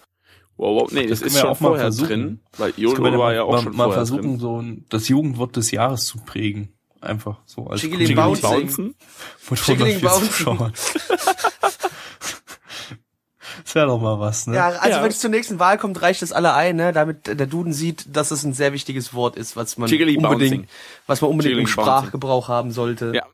Wow, wow, nee, das, Das ist schon auch mal vorher versuchen. drin, weil Das YOLO war ja auch mal, schon mal versuchen, drin. so ein, das Jugendwort des Jahres zu prägen. Einfach so als Jiggly Bouncing. Bouncen? mit Jiggling 140 Bouncing. Das wäre doch mal was, ne? Ja, also Ja. wenn es zur nächsten Wahl kommt, reicht das alle ein, ne? damit der Duden sieht, dass es ein sehr wichtiges Wort ist, was man Jiggly unbedingt, Bouncing. was man unbedingt im Jiggling Bouncing. Sprachgebrauch haben sollte. Ja.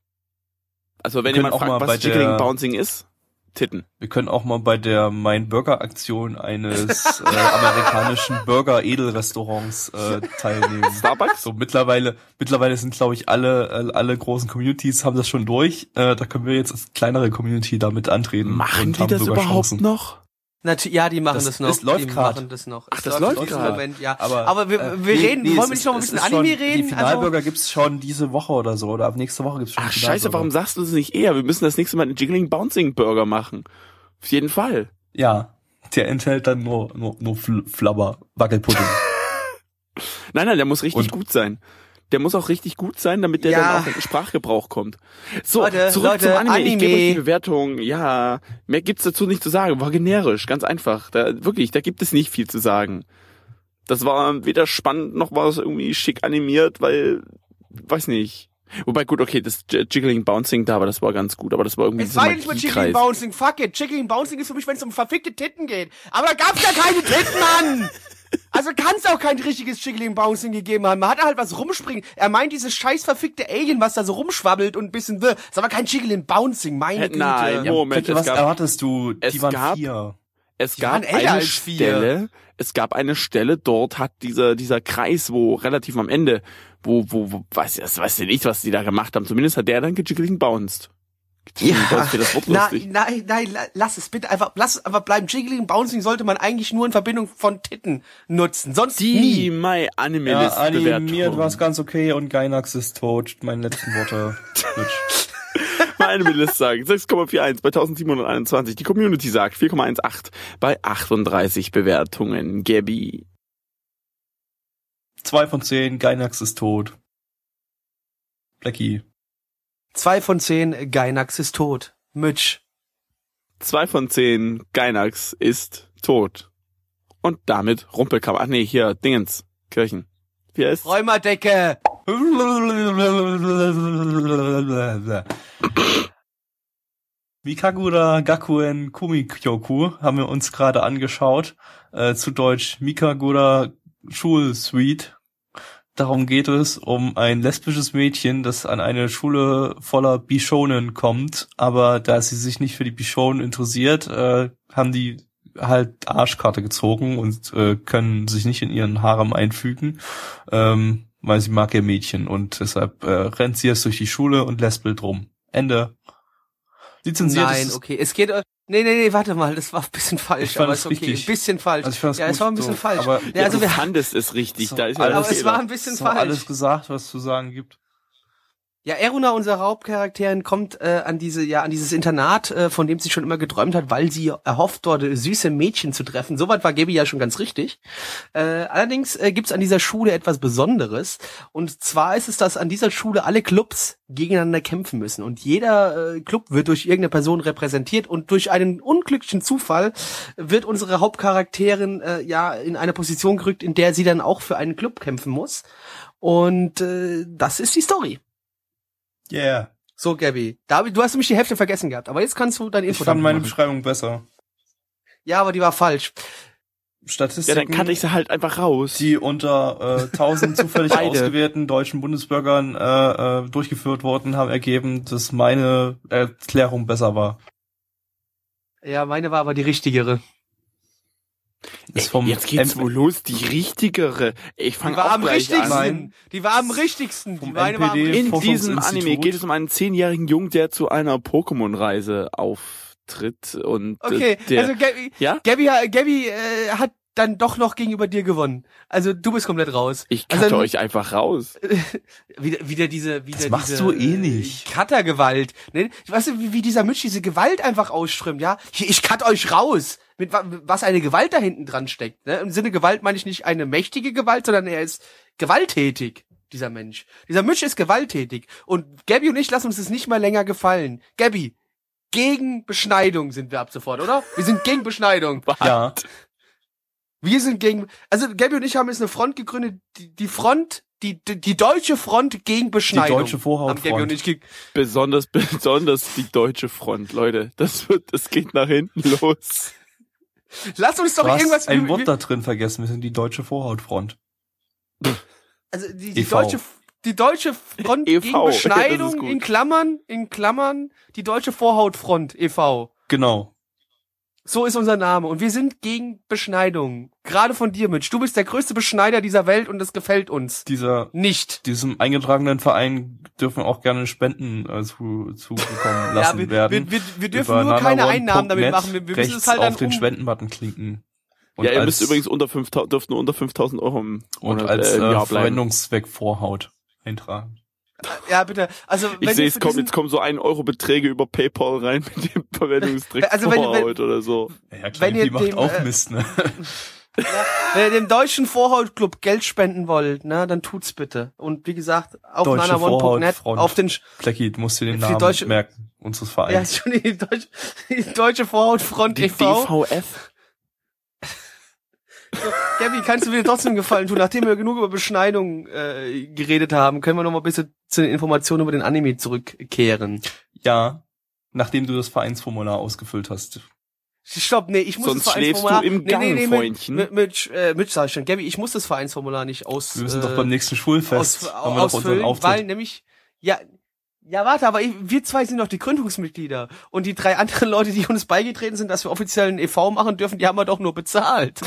Also wenn jemand auch mal fragt, bei was Jiggling der- Bouncing ist, Titten. Wir können auch mal bei der Mein Burger Aktion eines äh, amerikanischen Burger Edelrestaurants äh, teilnehmen. Starbucks? So mittlerweile, mittlerweile sind glaube ich alle äh, alle großen Communities haben das schon durch. Äh, da können wir jetzt als kleinere Community damit antreten. Machen und die haben das überhaupt Chancen. noch? Nat ja, die machen das, Das- noch. das läuft machen das noch. Ach, Es das läuft im grad. Moment, ja. Aber, Aber, wir, äh, wir nee, reden, nee, wollen wir nicht noch ein bisschen Anime schon, reden? Die Finalburger gibt's schon diese Woche oder so, oder ab nächste Woche gibt's schon Ach scheiße, warum sagst du das nicht eher? Wir müssen das nächste Mal einen Jiggling Bouncing Burger machen. Auf jeden Fall. Ja, der enthält dann nur, nur, nur Fl Flabber, Wackelpudding. Nein, nein, der muss richtig Und- gut sein. Der muss auch richtig gut sein, damit der Ja. dann auch in den Sprachgebrauch kommt. So, Leute, zurück Leute, zum Anime. Ich gebe euch Anime. die Bewertung. Ja, mehr gibt's dazu nicht zu sagen. War generisch, ganz einfach. Da, wirklich, da gibt es nicht viel zu sagen. Das war weder spannend noch war es irgendwie schick animiert, weil, weiß nicht. Wobei gut, okay, das Jiggling Bouncing da, aber das war ganz gut, aber das war irgendwie Es war ja nicht mal Magiekreis. Bouncing, fuck it. Chicken Bouncing ist für mich, wenn es um verfickte Titten geht. Aber da gab's ja keine Titten, Mann! Also kann's auch kein richtiges Chicken Bouncing gegeben haben. Man hat halt was rumspringen. Er meint dieses scheiß verfickte Alien, was da so rumschwabbelt und ein bisschen wirr. Ist aber kein Chicken Bouncing, meine Äh, Güte. nein, ja, Moment, es was gab- erwartest du? es Die waren gab- vier. Es Die gab eine. Stelle, es gab eine Stelle, dort hat dieser, dieser Kreis, wo relativ am Ende, wo, wo, wo, weiß, das weiß ich nicht, was die da gemacht haben. Zumindest hat der dann gejiggling bounced. Ja, Das das Wort Na, nein, nein, la- lass es bitte einfach, lass es einfach bleiben. Jiggling Bouncing sollte man eigentlich nur in Verbindung von Titten nutzen, sonst Die nie. My Ja, Animalist animiert Bewertung. war's ganz okay und Gainax ist tot. Meine letzten Worte. My Animalist sagt 6,41 bei 1721. Die Community sagt 4,18 bei 38 Bewertungen. Gabby. Zwei von zehn, Gainax ist tot. Blackie. Zwei von zehn, Gainax ist tot. Mitch. Zwei von zehn, Gainax ist tot. Und damit Rumpelkammer. Ach nee, hier, Dingens. Kirchen. Wie heißt Räumerdecke. Mikagura Gakuen Kumikyoku haben wir uns gerade angeschaut. Äh, zu Deutsch Mikagura Schulsuite. Darum geht es um ein lesbisches Mädchen, das an eine Schule voller Bishonen kommt, aber da sie sich nicht für die Bishonen interessiert, äh, haben die halt Arschkarte gezogen und äh, können sich nicht in ihren Harem einfügen, ähm, weil sie mag ihr Mädchen und deshalb äh, rennt sie jetzt durch die Schule und lesbelt rum. Ende. Lizenziert Nein, okay. Es geht. Nee, nee, nee, warte mal, das war ein bisschen falsch, Ich fand aber es ist okay. richtig. Ein bisschen falsch. Also ich fand es ja, gut, es war ein bisschen so, falsch. aber- ja, also du wir fandest es richtig. So, da ist ja alles- aber es war ein bisschen so falsch. alles gesagt, was zu sagen gibt. Ja, Eruna, unser Hauptcharakterin, kommt äh, an diese, ja, an dieses Internat, äh, von dem sie schon immer geträumt hat, weil sie erhofft, äh, süße Mädchen zu treffen. Soweit war Gabi ja schon ganz richtig. Äh, allerdings äh, gibt's an dieser Schule etwas Besonderes. Und zwar ist es, dass an dieser Schule alle Clubs gegeneinander kämpfen müssen. Und jeder äh, Club wird durch irgendeine Person repräsentiert und durch einen unglücklichen Zufall wird unsere Hauptcharakterin äh, ja in eine Position gerückt, in der sie dann auch für einen Club kämpfen muss. Und äh, das ist die Story. Yeah. So, Gabby. David, du hast nämlich die Hälfte vergessen gehabt, aber jetzt kannst du deine Ich Info fand damit meine machen. Beschreibung besser. Ja, aber die war falsch. Ja, Statistiken, dann kann ich sie halt einfach raus. die unter äh, 1000 zufällig ausgewählten deutschen Bundesbürgern äh, äh, durchgeführt wurden, haben ergeben, dass meine Erklärung besser war. Ja, meine war aber die richtigere. Ist vom Jetzt geht's M- wohl los, die richtigere. Ich Die fange war auch am gleich richtigsten. an. Die war am richtigsten. Die war am richtigsten. In diesem. Anime geht es um einen zehnjährigen Jungen, der zu einer Pokémon-Reise auftritt und Okay, äh, der, also Gabby, ja, Gabby, Gabby äh, hat dann doch noch gegenüber dir gewonnen. Also du bist komplett raus. ich also, cutte euch einfach raus. wieder, wieder diese, wieder Das machst diese, du eh äh, nicht. Cuttergewalt. Ne? Weißt du, wie, wie dieser Mitch diese Gewalt einfach ausströmt, ja? Hier, ich cut euch raus. Mit wa- was eine Gewalt da hinten dran steckt. Ne? Im Sinne Gewalt meine ich nicht eine mächtige Gewalt, sondern er ist gewalttätig, dieser Mensch. Dieser Mitch ist gewalttätig. Und Gabby und ich lassen uns das nicht mal länger gefallen. Gabby, gegen Beschneidung sind wir ab sofort, oder? Wir sind gegen Beschneidung. Ja, Wir sind gegen, also Gabby und ich haben jetzt eine Front gegründet, die, die Front, die, die, die deutsche Front gegen die Beschneidung. deutsche Gabby und Vorhautfront. Besonders, besonders die deutsche Front, Leute. Das wird, das geht nach hinten los. Lass uns doch hast irgendwas ein Wort da drin vergessen, wir sind die deutsche Vorhautfront. also die, die EV. deutsche die deutsche Front EV, gegen Beschneidung in Klammern in Klammern die deutsche Vorhautfront e e.V. Genau. So ist unser Name. Und wir sind gegen Beschneidung. Gerade von dir, Mitch. Du bist der größte Beschneider dieser Welt und das gefällt uns. Dieser, Nicht. diesem eingetragenen Verein dürfen auch gerne Spenden äh, zu, zugekommen lassen wir, werden. wir, wir, wir dürfen Über nur keine Einnahmen damit machen. Wir, wir müssen es halt dann auf den um, Spendenbutton klicken. Und ja, ihr müsst übrigens unter 5000, dürft nur unter 5000 Euro im und Monat, als äh, äh. Verwendungszweck Vorhaut eintragen. Ja, bitte. Also, Ich wenn sehe, ihr es kommt, jetzt kommen so 1 Euro Beträge über PayPal rein mit dem Verwendungszweck Also wenn- wenn- Vorhaut oder so. Ja, klar, Wenn ihr die macht dem, auch äh, Mist, ne? Wenn ihr dem deutschen Vorhautclub Geld spenden wollt, ne, dann tut's bitte. Und wie gesagt, auf nanaone.net, auf den, Plecki, du musst dir den Namen deutsche- merken, unseres ja, Vereins. schon die deutsche, die deutsche Vorhautfront Die e.V. DVF. Gabby, kannst du mir trotzdem gefallen tun? Nachdem wir genug über Beschneidung äh, geredet haben, können wir noch mal ein bisschen zu den Informationen über den Anime zurückkehren. Ja, nachdem du das Vereinsformular ausgefüllt hast. Stopp, nee, ich muss Sonst das schläfst Vereinsformular... du im nee, nee, nee, Gang, mit, Freundchen. mit, mit, äh, Mitch sag ich schon. Gabby, ich muss das Vereinsformular nicht aus... Wir müssen äh, doch beim nächsten Schulfest aus, haben wir ausfüllen, weil nämlich... Ja, ja, warte, aber ich, wir zwei sind doch die Gründungsmitglieder. Und die drei anderen Leute, die uns beigetreten sind, dass wir offiziell einen e.V. machen dürfen, die haben wir doch nur bezahlt.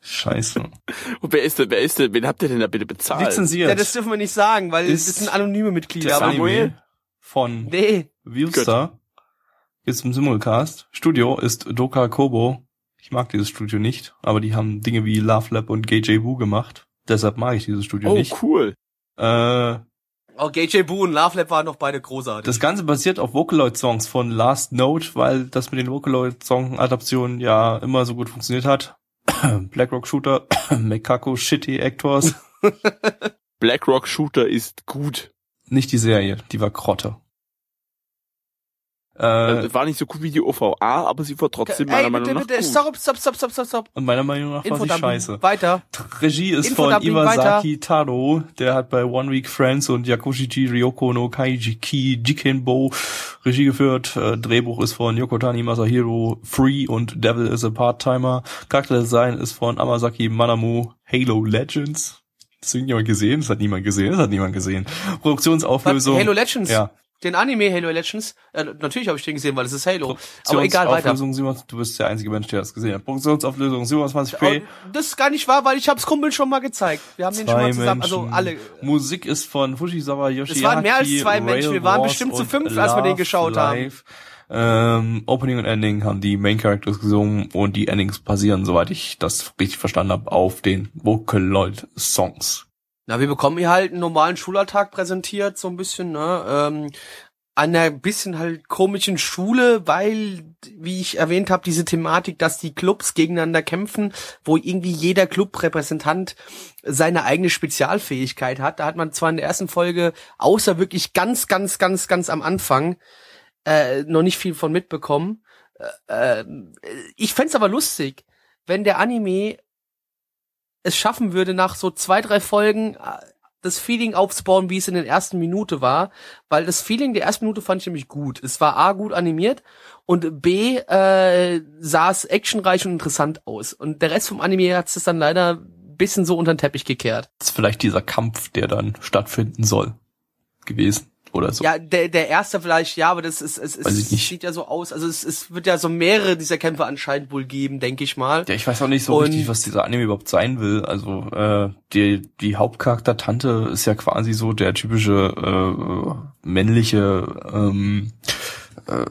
Scheiße. Und wer ist denn, wer ist denn, wen habt ihr denn da bitte bezahlt? Lizenziert. Ja, das dürfen wir nicht sagen, weil Ist das sind anonyme Mitglieder. das Aber Samuel? Anime von nee, Viewstar ist im Simulcast. Studio ist Doka Kobo. Ich mag dieses Studio nicht, aber die haben Dinge wie Love Lab und GJ Wu gemacht. Deshalb mag ich dieses Studio Oh, nicht. cool. Äh, Oh, GJ Boo und Love Lab waren noch beide großartig. das Ganze basiert auf Vocaloid-Songs von Last Note, weil das mit den Vocaloid-Song-Adaptionen ja immer so gut funktioniert hat. Blackrock Shooter, Mekako Shitty Actors. Blackrock Shooter ist gut. Nicht die Serie, die war Krotte. Äh, Äh, war nicht so gut wie die OVA, aber sie war trotzdem meiner Ey, Meinung bitte, nach bitte, gut. stopp, stopp, stopp, stopp, stopp, stopp. und meiner Meinung nach war sie scheiße. Weiter. Regie ist von Iwasaki Taro, der hat bei One Week Friends und Yakushiji Ryoko no Kaijiki Jikenbo Regie geführt. Äh, Drehbuch ist von Yokotani Masahiro Free und Devil is a Part-Timer. Charakterdesign ist von Amasaki Manamu Halo Legends. Das hat jemand gesehen? Das hat niemand gesehen. Das hat niemand gesehen. Produktionsauflösung. Halo Legends. Ja. Den Anime Halo Legends. Äh, natürlich habe ich den gesehen, weil es ist Halo. Aber egal, weiter. Produktionsauflösung 27 du bist der einzige Mensch, der das gesehen hat. Produktionsauflösung 27p. Aber das ist gar nicht wahr, weil ich hab's Kumpel schon mal gezeigt. Wir haben den schon mal zusammen, also Menschen. alle. Musik ist von Fujisawa Yoshiaki. Es waren mehr als zwei Menschen. Wir waren Rail bestimmt zu fünf, als wir den geschaut haben. Live. Ähm, Opening und Ending haben die Main Characters gesungen und die Endings basieren, soweit ich das richtig verstanden habe, auf den Vocaloid Songs. Na, wir bekommen hier halt einen normalen Schulalltag präsentiert, so ein bisschen, ne? Ähm, an einer bisschen halt komischen Schule, weil, wie ich erwähnt habe, diese Thematik, dass die Clubs gegeneinander kämpfen, wo irgendwie jeder Clubrepräsentant seine eigene Spezialfähigkeit hat. Da hat man zwar in der ersten Folge, außer wirklich ganz, ganz, ganz, ganz am Anfang, äh, noch nicht viel von mitbekommen. Äh, äh, ich fänd's aber lustig, wenn der Anime es schaffen würde, nach so zwei, drei Folgen äh, das Feeling aufzubauen, wie es in der ersten Minute war, weil das Feeling der ersten Minute fand ich nämlich gut. Es war A, gut animiert und B, äh, sah es actionreich und interessant aus. Und der Rest vom Anime hat es dann leider ein bisschen so unter den Teppich gekehrt. Das ist vielleicht dieser Kampf, der dann stattfinden soll, gewesen oder so. Ja, der, der erste vielleicht, ja, aber das ist, es, es nicht. sieht ja so aus. Also es, es wird ja so mehrere dieser Kämpfe anscheinend wohl geben, denke ich mal. Ja, ich weiß auch nicht so Und- richtig, was dieser Anime überhaupt sein will. Also äh, die die Hauptcharakter Tante ist ja quasi so der typische äh, männliche ähm, äh,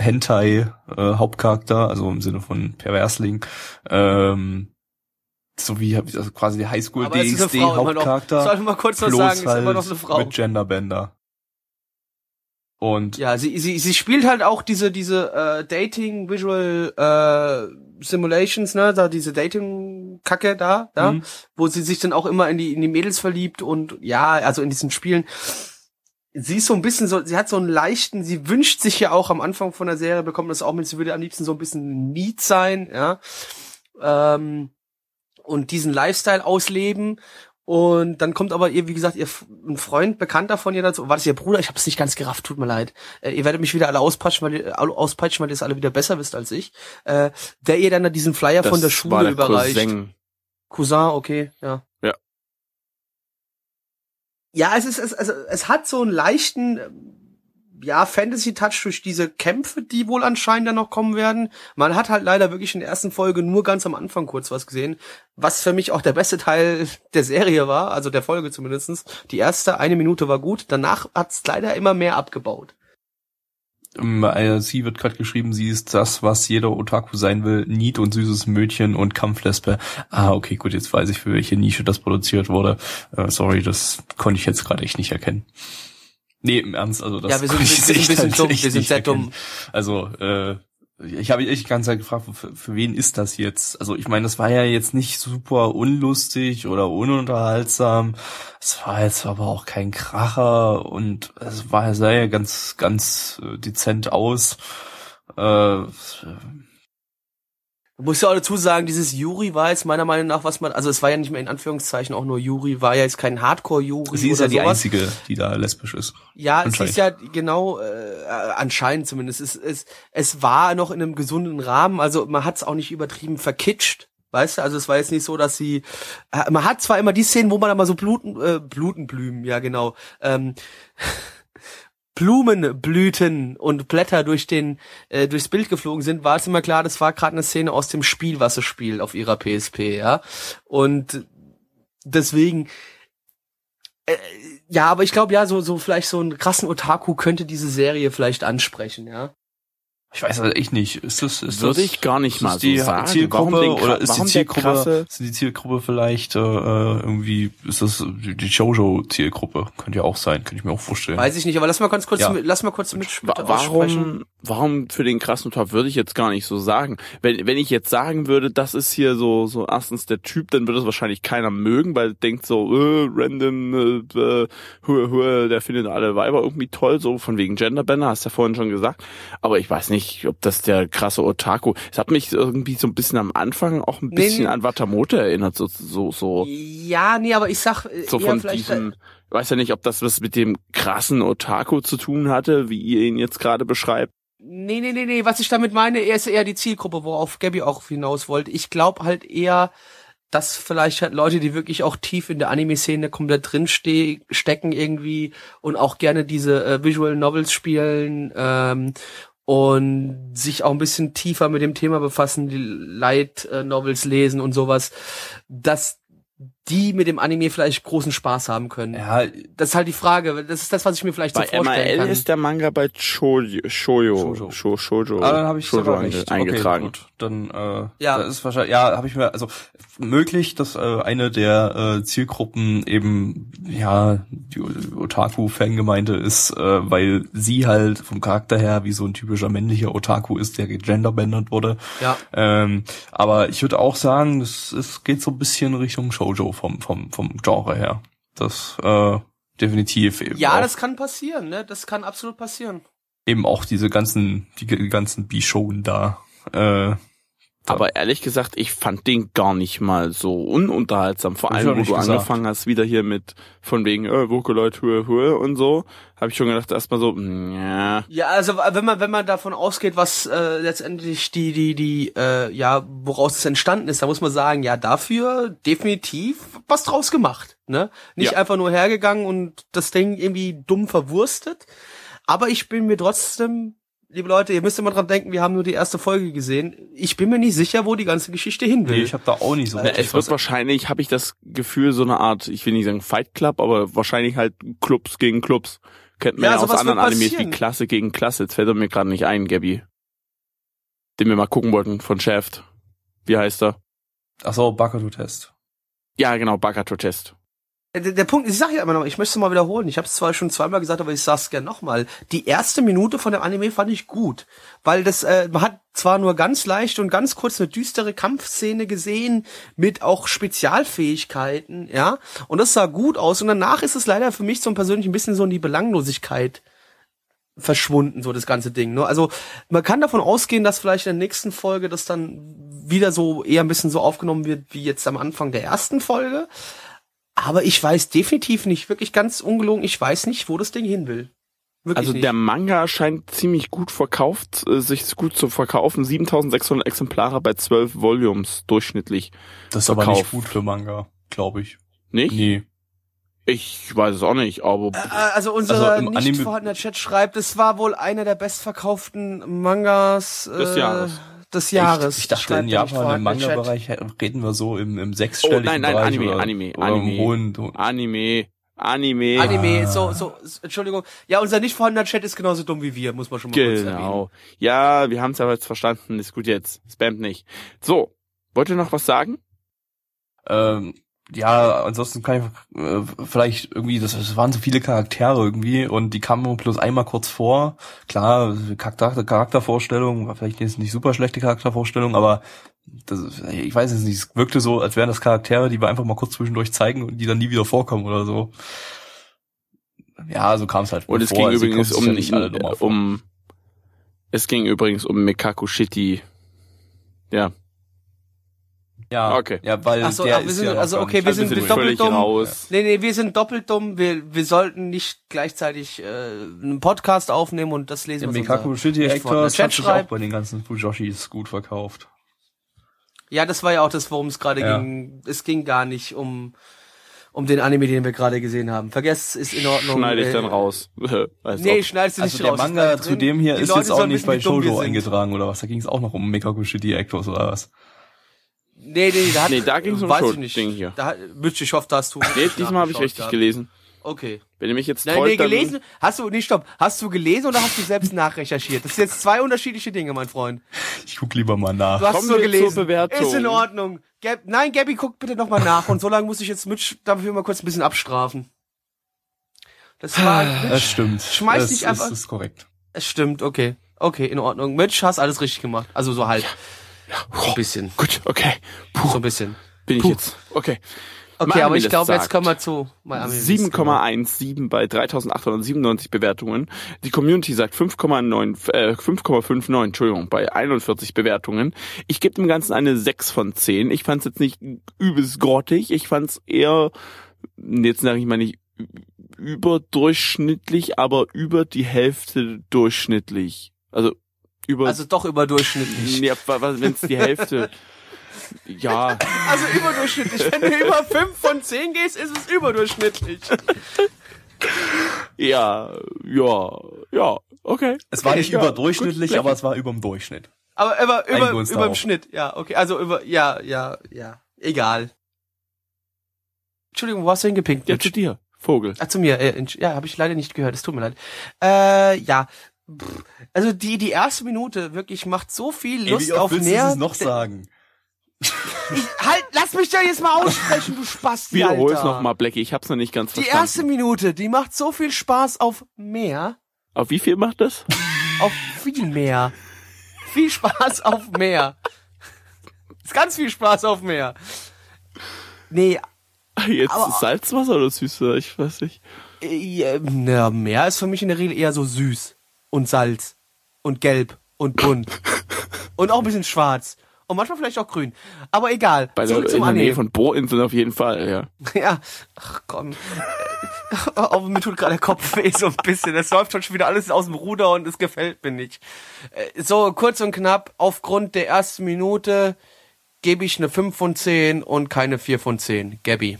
Hentai äh, Hauptcharakter, also im Sinne von Perversling. Ähm, so wie also quasi der Highschool Aber DxD. Hauptcharakter. Soll ich mal kurz was sagen, ist immer noch eine Frau. mit Genderbender. Und Ja, sie, sie, sie spielt halt auch diese, diese äh, Dating Visual äh, Simulations, ne, da diese Dating-Kacke da, da, Mhm. wo sie sich dann auch immer in die, in die Mädels verliebt und ja, also in diesen Spielen. Sie ist so ein bisschen so, sie hat so einen leichten, sie wünscht sich ja auch am Anfang von der Serie, bekommt das auch mit, sie würde am liebsten so ein bisschen Need sein, ja. Ähm, und diesen Lifestyle ausleben. Und dann kommt aber ihr, wie gesagt, ihr ein Freund, Bekannter von ihr dazu. War das ihr Bruder? Ich habe es nicht ganz gerafft, tut mir leid. Äh, ihr werdet mich wieder alle auspeitschen, weil ihr, auspeitschen, weil ihr es alle wieder besser wisst als ich. Äh, der ihr dann da diesen Flyer von der war Schule der überreicht. Cousin. Cousin, okay, ja. Ja. Ja, es ist, es, also, es hat so einen leichten, ja, Fantasy-Touch durch diese Kämpfe, die wohl anscheinend dann noch kommen werden. Man hat halt leider wirklich in der ersten Folge nur ganz am Anfang kurz was gesehen, was für mich auch der beste Teil der Serie war, also der Folge zumindestens. Die erste eine Minute war gut, danach hat's leider immer mehr abgebaut. Ähm, äh, Sie wird gerade geschrieben, sie ist das, was jeder Otaku sein will. Nied und süßes Mädchen und Kampflesbe. Ah, okay, gut, jetzt weiß ich, für welche Nische das produziert wurde. Äh, sorry, das konnte ich jetzt gerade echt nicht erkennen. Nee, im Ernst, also das Ja, wir sind- wir sind ein bisschen dumm, wir sind sehr erkennen. dumm. Also, äh, ich habe echt die ganze Zeit gefragt, für, für wen ist das jetzt? Also ich meine, das war ja jetzt nicht super unlustig oder ununterhaltsam. Es war jetzt aber auch kein Kracher und es war sah ja ganz, ganz äh, dezent aus. Äh, muss ja auch dazu sagen, dieses Yuri war jetzt meiner Meinung nach, was man, also es war ja nicht mehr in Anführungszeichen auch nur Yuri, war ja jetzt kein Hardcore-Yuri sie ist ja die sowas. einzige, die da lesbisch ist. Ja, es ist ja genau, äh, anscheinend zumindest. Es, es, es war noch in einem gesunden Rahmen, also man hat es auch nicht übertrieben verkitscht. Weißt du, also es war jetzt nicht so, dass sie, äh, man hat zwar immer die Szenen, wo man aber so Bluten, äh, Blutenblümen, ja genau, ähm, Blumenblüten und Blätter durch den äh, durchs Bild geflogen sind, war es immer klar, das war gerade eine Szene aus dem Spiel, was sie spielt auf ihrer PSP, ja. Und deswegen äh, ja, aber ich glaube ja, so so vielleicht so einen krassen Otaku könnte diese Serie vielleicht ansprechen, ja. Ich weiß also echt nicht. Ist das, ist Würde das, ich gar nicht mal das die so sagen. Zielgruppe Warum den, oder ist die Zielgruppe, krasse, ist die Zielgruppe vielleicht äh, irgendwie, ist das die die Shoujo-Zielgruppe? Könnte ja auch sein, könnte ich mir auch vorstellen. Weiß ich nicht, aber lass mal ganz kurz, Ja. mit, lass mal kurz mit, mit. Warum, warum für den krassen Top würde ich jetzt gar nicht so sagen. Wenn, wenn ich jetzt sagen würde, das ist hier so, so erstens der Typ, dann würde es wahrscheinlich keiner mögen, weil denkt so, äh, random, äh, äh, hue, hue, der findet alle Weiber irgendwie toll, so von wegen Genderbänder, hast du ja vorhin schon gesagt. Aber ich weiß nicht, ob das der krasse Otaku, es hat mich irgendwie so ein bisschen am Anfang auch ein bisschen nee. an Watamote erinnert, so, so, so. Ja, nee, aber ich sag äh, so von diesem, ich weiß ja nicht, ob das was mit dem krassen Otaku zu tun hatte, wie ihr ihn jetzt gerade beschreibt. Nee, nee, nee, nee, was ich damit meine, er ist eher die Zielgruppe, worauf Gabby auch hinaus wollte. Ich glaube halt eher, dass vielleicht halt Leute, die wirklich auch tief in der Anime-Szene komplett drin ste stecken irgendwie und auch gerne diese äh, Visual Novels spielen ähm, und sich auch ein bisschen tiefer mit dem Thema befassen, die Light äh, Novels lesen und sowas, dass die mit dem Anime vielleicht großen Spaß haben können. ja, Das ist halt die Frage. Das ist das, was ich mir vielleicht Bei so vorstellen MRL kann. ist der Manga bei Shoujo, Shoujo, Shoujo. Ah, dann habe ich Shoujo nicht eingetragen. Okay, gut. Dann äh, Ja. da ist wahrscheinlich ja, habe ich mir also möglich, dass äh, eine der äh, Zielgruppen eben ja die Otaku Fangemeinde ist, äh, weil sie halt vom Charakter her wie so ein typischer männlicher Otaku ist, der genderbändert wurde. Ja. Ähm, aber ich würde auch sagen, es, es geht so ein bisschen Richtung Shoujo vom vom vom Genre her. Das äh, definitiv eben Ja, auch. das kann passieren, ne? Das kann absolut passieren. eben auch diese ganzen, die, die ganzen B-Showen da. Äh, Aber ehrlich gesagt, ich fand den gar nicht mal so ununterhaltsam. Vor allem, wo du gesagt. angefangen hast, wieder hier mit von wegen äh, Vocaloid, Hue, Hue und so, habe ich schon gedacht, erstmal so, mm, ja. Ja, also wenn man wenn man davon ausgeht, was äh, letztendlich die die die äh, ja woraus es entstanden ist, da muss man sagen, ja dafür definitiv was draus gemacht, ne? Nicht Ja. einfach nur hergegangen und das Ding irgendwie dumm verwurstet. Aber ich bin mir trotzdem, liebe Leute, ihr müsst immer dran denken, wir haben nur die erste Folge gesehen. Ich bin mir nicht sicher, wo die ganze Geschichte hin will. nee, ich habe da auch nicht so wirklich es wird wahrscheinlich, habe ich das Gefühl, so eine Art, ich will nicht sagen Fight Club, aber wahrscheinlich halt Clubs gegen Clubs. Kennt man Ja, ja, aus anderen Animes wie. Klasse gegen Klasse. Jetzt fällt er mir gerade nicht ein, Gabby. Den wir mal gucken wollten von Shaft. Wie heißt er? Ach so, Bakuto-Test. Ja, genau, Bakato Test. Der, der Punkt, ich sag ja immer noch, ich möchte es mal wiederholen. Ich habe es zwar schon zweimal gesagt, aber ich sag's gerne nochmal. Die erste Minute von dem Anime fand ich gut, weil das äh, man hat zwar nur ganz leicht und ganz kurz eine düstere Kampfszene gesehen mit auch Spezialfähigkeiten, ja, und das sah gut aus. Und danach ist es leider für mich so persönlich bisschen so in die Belanglosigkeit verschwunden, so das ganze Ding. Ne? Also man kann davon ausgehen, dass vielleicht in der nächsten Folge das dann wieder so eher ein bisschen so aufgenommen wird wie jetzt am Anfang der ersten Folge. Aber ich weiß definitiv nicht, wirklich ganz ungelogen, ich weiß nicht, wo das Ding hin will. Wirklich Also nicht. der Manga scheint ziemlich gut verkauft, äh, sich gut zu verkaufen. 7600 Exemplare bei 12 Volumes durchschnittlich. Das ist aber nicht verkauft. gut für Manga, glaube ich. Nicht? Nee. Ich weiß es auch nicht, aber Äh, Also unser Also im nicht vorhandener Chat schreibt, es war wohl einer der bestverkauften Mangas äh, Des Jahres. Des Jahres. Ich dachte, in Japan im. Manga-Bereich reden wir so im, im oh sechsstelligen nein, nein, Bereich Anime, oder, Anime, oder Anime, im hohen, Anime, Anime. Anime, so, so, Entschuldigung. Ja, unser nicht vorhandener Chat ist genauso dumm wie wir, muss man schon mal kurz erwähnen. Genau. Ja, wir haben es aber jetzt verstanden. Ist gut jetzt. Spamt nicht. So, wollt ihr noch was sagen? Ähm, ja, ansonsten kann ich äh, vielleicht irgendwie, das, das waren so viele Charaktere irgendwie und die kamen bloß einmal kurz vor. Klar, Charakter, Charaktervorstellung, war vielleicht jetzt nicht super schlechte Charaktervorstellung, aber das, ich weiß es nicht, es wirkte so, als wären das Charaktere, die wir einfach mal kurz zwischendurch zeigen und die dann nie wieder vorkommen oder so. Ja, so kam es halt. Und es vor. ging Also, übrigens um, nicht alle vor. um, es ging übrigens um Mekaku Shitty. Ja, ja, okay. Ja, weil Ach so, der ach, wir ist sind- ja also okay, nicht- wir sind wir doppelt dumm. raus. Nee, nee, wir sind doppelt dumm. Wir, wir sollten nicht gleichzeitig äh, einen Podcast aufnehmen und das lesen Der wir Mikaku Shitty nicht vorhandener Actors Chat hat sich auch bei den ganzen Fujoshis gut verkauft. Ja, das war ja auch das, worum es gerade Ja. ging. Es ging gar nicht um um den Anime, den wir gerade gesehen haben. Vergesst, ist in Ordnung. Schneide ich äh, dann raus. Als Nee, schneidest du nicht Also der raus. ist Manga zu dem hier Die ist Leute jetzt auch nicht bei Shoujo sind. eingetragen oder was? Da ging es auch noch um Mekaku Shitty Actors oder was? Nee, nee, da, hat, Nee, da ging's um weiß Show- ich nicht. Ding hier. Da, Mütze, ich hoffe, da hast du. Nee, diesmal habe ich richtig gelesen. Okay. Wenn ihr mich jetzt Nein, trollt, nee, gelesen. Hast du, nee, stopp. Hast du gelesen oder hast du selbst nachrecherchiert? Das sind jetzt zwei unterschiedliche Dinge, mein Freund. Ich guck lieber mal nach. Du hast Kommen nur gelesen. zur Bewertung. Ist in Ordnung. Gab, nein, Gabby, guck bitte nochmal nach. Und so lange muss ich jetzt Mitch dafür mal kurz ein bisschen abstrafen. Das war, Das stimmt. Schmeiß das nicht einfach- ist, ist korrekt. es stimmt, okay. Okay, in Ordnung. Mitch, hast alles richtig gemacht. Also so halb. So ein bisschen. Gut, okay. So ein bisschen. Bin ich Puh. jetzt. Okay. Okay, aber ich glaube, jetzt kommen wir zu My Anime List. 7,17 bei 3897 Bewertungen. Die Community sagt 5,9, äh, 5,59, Entschuldigung, bei 41 Bewertungen. Ich gebe dem Ganzen eine 6 von 10. Ich fand es jetzt nicht übelst grottig. Ich fand es eher, jetzt sage ich mal nicht überdurchschnittlich, aber über die Hälfte durchschnittlich. Also über, Also doch überdurchschnittlich. ja, wenn es die Hälfte, ja. Also überdurchschnittlich. Wenn du über 5 von 10 gehst, ist es überdurchschnittlich. Ja, ja, ja, okay. Es war nicht Ja, überdurchschnittlich, gut, aber es war überm Durchschnitt. Aber Einigen über, über dem darauf. Schnitt. Ja, okay. Also über, ja, ja, ja. Egal. Entschuldigung, wo hast du hingepinkt? Ja, zu dir, Vogel. Ach, zu mir. Äh, ja, habe ich leider nicht gehört. Es tut mir leid. Äh, ja. Pff, Also die die erste Minute wirklich macht so viel Lust auf mehr. noch sagen? Halt, lass mich doch jetzt mal aussprechen, du Spasti, Wiederhol's Alter. noch mal, Blackie. Ich hab's noch nicht ganz Die verstanden. erste Minute, die macht so viel Spaß auf mehr, Auf wie viel macht das? auf viel mehr. Viel Spaß auf mehr. Ist ganz viel Spaß auf mehr. Nee, Jetzt Aber- Salzwasser oder Süße? Ich weiß nicht. äh, na, mehr ist für mich in der Regel eher so süß und Salz und gelb und bunt und auch ein bisschen schwarz und manchmal vielleicht auch grün. Aber egal. Bei der, in zum der Nähe von Bohrinseln auf jeden Fall, ja. Ja, ach komm. Auch mir tut gerade der Kopf weh so ein bisschen. Es läuft schon wieder alles aus dem Ruder und es gefällt mir nicht. Äh, So, kurz und knapp, aufgrund der ersten Minute gebe ich eine 5 von 10 und keine 4 von 10. Gabby.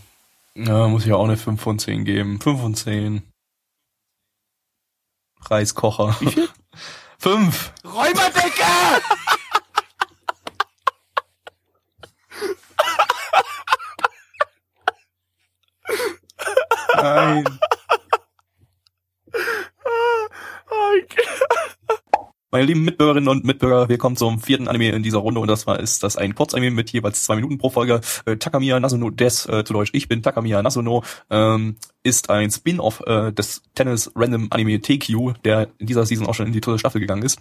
Ja, muss ich auch eine 5 von 10 geben. 5 von 10. Reiskocher. Wie viel? 5. Räumerdecke! Nein. Meine lieben Mitbürgerinnen und Mitbürger, wir kommen zum vierten Anime in dieser Runde und das war ist das ein Kurzanime mit jeweils zwei Minuten pro Folge. Äh, Takamiya Nasuno des, äh, zu Deutsch Ich bin Takamiya Nasuno, ähm, ist ein Spin-off äh, des Tennis Random Anime TQ, der in dieser Season auch schon in die dritte Staffel gegangen ist.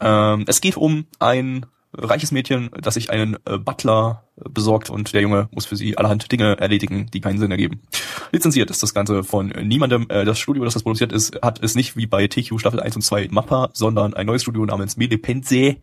Ähm, es geht um ein reiches Mädchen, das sich einen äh, Butler äh, besorgt und der Junge muss für sie allerhand Dinge erledigen, die keinen Sinn ergeben. Lizenziert ist das Ganze von niemandem. Äh, das Studio, das das produziert ist, hat es nicht wie bei TQ Staffel 1 und 2 Mappa, sondern ein neues Studio namens Melepense.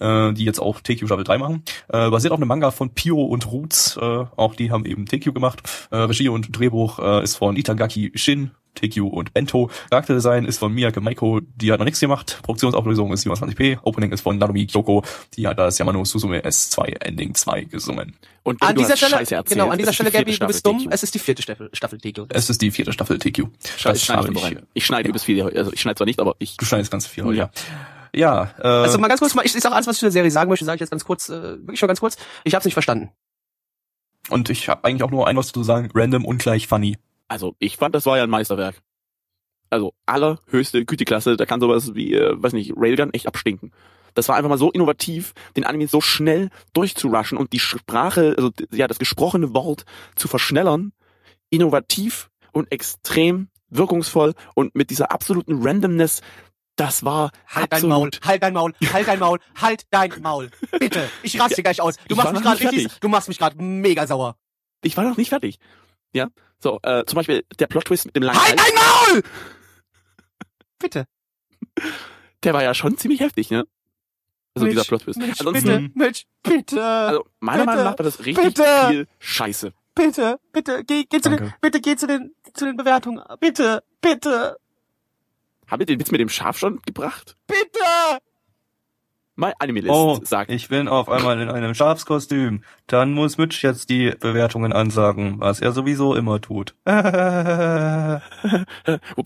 Äh, die jetzt auch TQ Staffel 3 machen. Äh, basiert auf einem Manga von Pio und Roots, äh, auch die haben eben TQ gemacht. Äh, Regie und Drehbuch äh, ist von Itagaki Shin, TQ und Bento. Charakterdesign ist von Miyake Maiko, die hat noch nichts gemacht. Produktionsauflösung ist 27p. Opening ist von Narumi Kyoko, die hat das Yamano Suzume S2 Ending 2 gesungen. Und An du dieser Stelle, Scheiße erzählt. genau, an Es dieser ist Stelle, die vierte Gabby, du bist Staffel dumm. TQ. Es ist die vierte Staffel, Staffel TQ. Es ist die vierte Staffel TQ. Scheiße, ich schneide ich, rein. ich schneide übelst viel, also ich schneide zwar nicht, aber ich Du schneidest ganz viel heute, Ja. ja. Ja, äh, Also mal ganz kurz, mal, ich, ich sag alles, was ich zu der Serie sagen möchte, sage ich jetzt ganz kurz, äh, wirklich schon ganz kurz. Ich habe nicht verstanden. und ich habe eigentlich auch nur ein was zu sagen, random und gleich funny. Also, ich fand, das war ja ein Meisterwerk. Also, allerhöchste Güteklasse, da kann sowas wie, äh, weiß nicht, Railgun echt abstinken. Das war einfach mal so innovativ, den Anime so schnell durchzurushen und die Sprache, also ja, das gesprochene Wort zu verschnellern, innovativ und extrem wirkungsvoll und mit dieser absoluten Randomness, das war Halt dein Maul, halt dein Maul, halt dein Maul, halt dein Maul. Bitte, ich raste gleich aus. Du machst mich gerade nicht richtig, du machst mich gerade mega sauer. Ich war noch nicht fertig. Ja, so, äh, zum Beispiel der Plot-Twist mit dem langen Halt Hals, dein Maul! Bitte. der war ja schon ziemlich heftig, ne? Also Mitch, dieser Plot-Twist. Mitch, Ansonsten, bitte, Mitch, bitte, also meiner bitte, Meinung nach war das richtig bitte. viel Scheiße. bitte, bitte, geh, geh zu den, bitte geh zu den, zu den Bewertungen. Bitte, bitte, Haben wir den Witz mit dem Schaf schon gebracht? bitte! Mein Anime-List Oh, sagt, ich bin auf einmal in einem Schafskostüm. Dann muss Mitch jetzt die Bewertungen ansagen, was er sowieso immer tut. wobei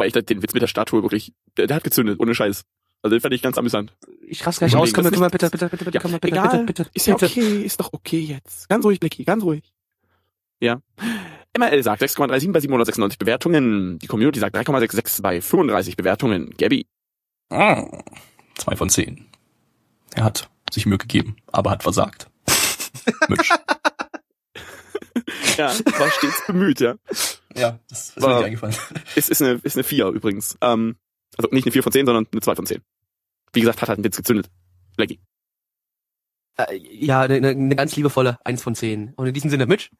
ich den Witz mit der Statue wirklich, der, der hat gezündet, ohne Scheiß. Also den fand ich ganz amüsant. Ich raste gleich aus, komm, mal ist- bitte, bitte, bitte, bitte, Ja, komm mal bitte, egal. bitte, bitte, Ist ja bitte. okay, ist doch okay jetzt. Ganz ruhig, Blackie, ganz ruhig. Ja. MRL sagt 6,37 bei 796 Bewertungen. Die Community sagt 3,66 bei 35 Bewertungen. Gabby, Ah, Zwei von zehn. Er hat sich Mühe gegeben, aber hat versagt. Mitch. ja, war stets bemüht, ja. Ja, das ist War- mir nicht eingefallen. Ist, ist, eine, ist eine 4 übrigens. Ähm, also nicht eine 4 von 10, sondern eine 2 von 10. Wie gesagt, hat halt einen Witz gezündet. Blackie. Äh, ja, eine, eine, eine ganz liebevolle Eins von zehn. Und in diesem Sinne, Mitch?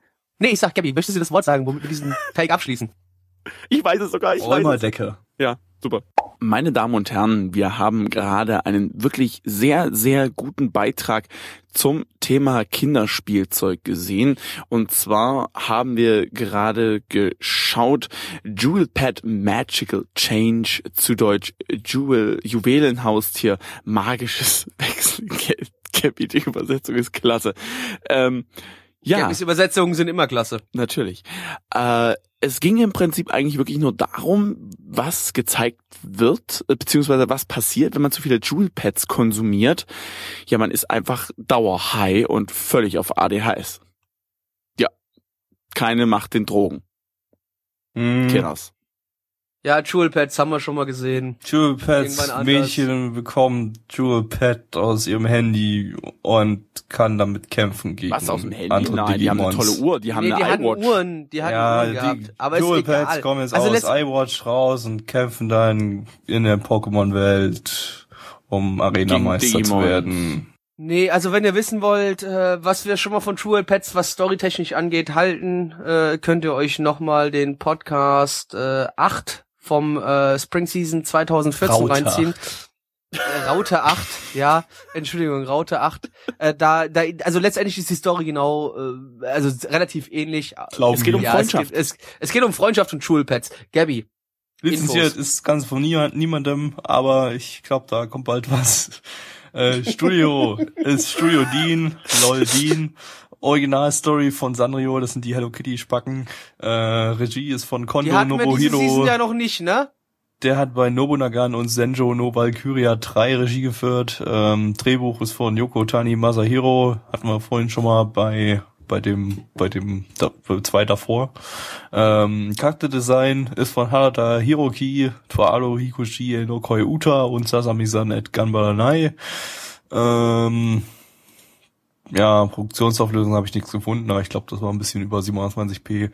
Nee, ich sag, Gabby, möchtest du das Wort sagen, womit wir diesen Take abschließen? Ich weiß es sogar, ich weiß es. Räumerdecke. Ja, super. Meine Damen und Herren, wir haben gerade einen wirklich sehr, sehr guten Beitrag zum Thema Kinderspielzeug gesehen. Und zwar haben wir gerade geschaut, Jewel Pet Magical Change, zu Deutsch Jewel, Juwelenhaustier, magisches Wechselgeld. Cappy, die Übersetzung ist klasse. Ähm, ja. Gabbys Übersetzungen sind immer klasse. Natürlich. Äh, es ging im Prinzip eigentlich wirklich nur darum, was gezeigt wird, äh, beziehungsweise was passiert, wenn man zu viele Jewel-Pads konsumiert. Ja, man ist einfach dauerhigh und völlig auf ADHS. Ja. Keine Macht den Drogen. Mhm. Keras. Ja, Jewel Pads haben wir schon mal gesehen. Jewel Pets anders. Mädchen bekommen Jewel Pet aus ihrem Handy und kann damit kämpfen gegen Was aus dem Handy? andere Nein, die haben eine Digimons. tolle Uhr, die haben nee, die eine hatten iWatch. Uhren, die hatten ja, Uhren die gehabt. Aber ist Jewel egal. Pets kommen jetzt also aus iWatch raus und kämpfen dann in der Pokémon-Welt, um Arena-Meister zu Digimon. werden. Nee, also wenn ihr wissen wollt, äh, was wir schon mal von Jewel Pets, was storytechnisch angeht, halten, äh, könnt ihr euch nochmal den Podcast äh, 8 vom äh, Spring Season 2014 Raute reinziehen. Äh, Raute 8, ja, Entschuldigung, Raute 8. Äh, da, da, also letztendlich ist die Story genau, äh, also relativ ähnlich. Glauben Es geht um ja, Freundschaft. Es geht, es, es geht um Freundschaft und Pets. Gabby, Lizenziert ist ganz von niemand, niemandem, aber ich glaube, da kommt bald was. Äh, Studio ist Studio Dean, LOL Dean. Originalstory von Sanrio, das sind die Hello Kitty Spacken. Äh, Regie ist von die Kondo hatten wir diese Season Nobuhiro. ja noch nicht, ne? Der hat bei Nobunagan und Senjo no Valkyria 3 Regie geführt. Ähm, Drehbuch ist von Yoko Tani Masahiro. Hatten wir vorhin schon mal bei bei dem bei dem da, zwei davor. Ähm, Charakterdesign ist von Harada Hiroki, Toaro Hikushi no Koi Uta und Sasami-san et Ganbaranai. Ähm, ja, Produktionsauflösung habe ich nichts gefunden, aber ich glaube, das war ein bisschen über 27p.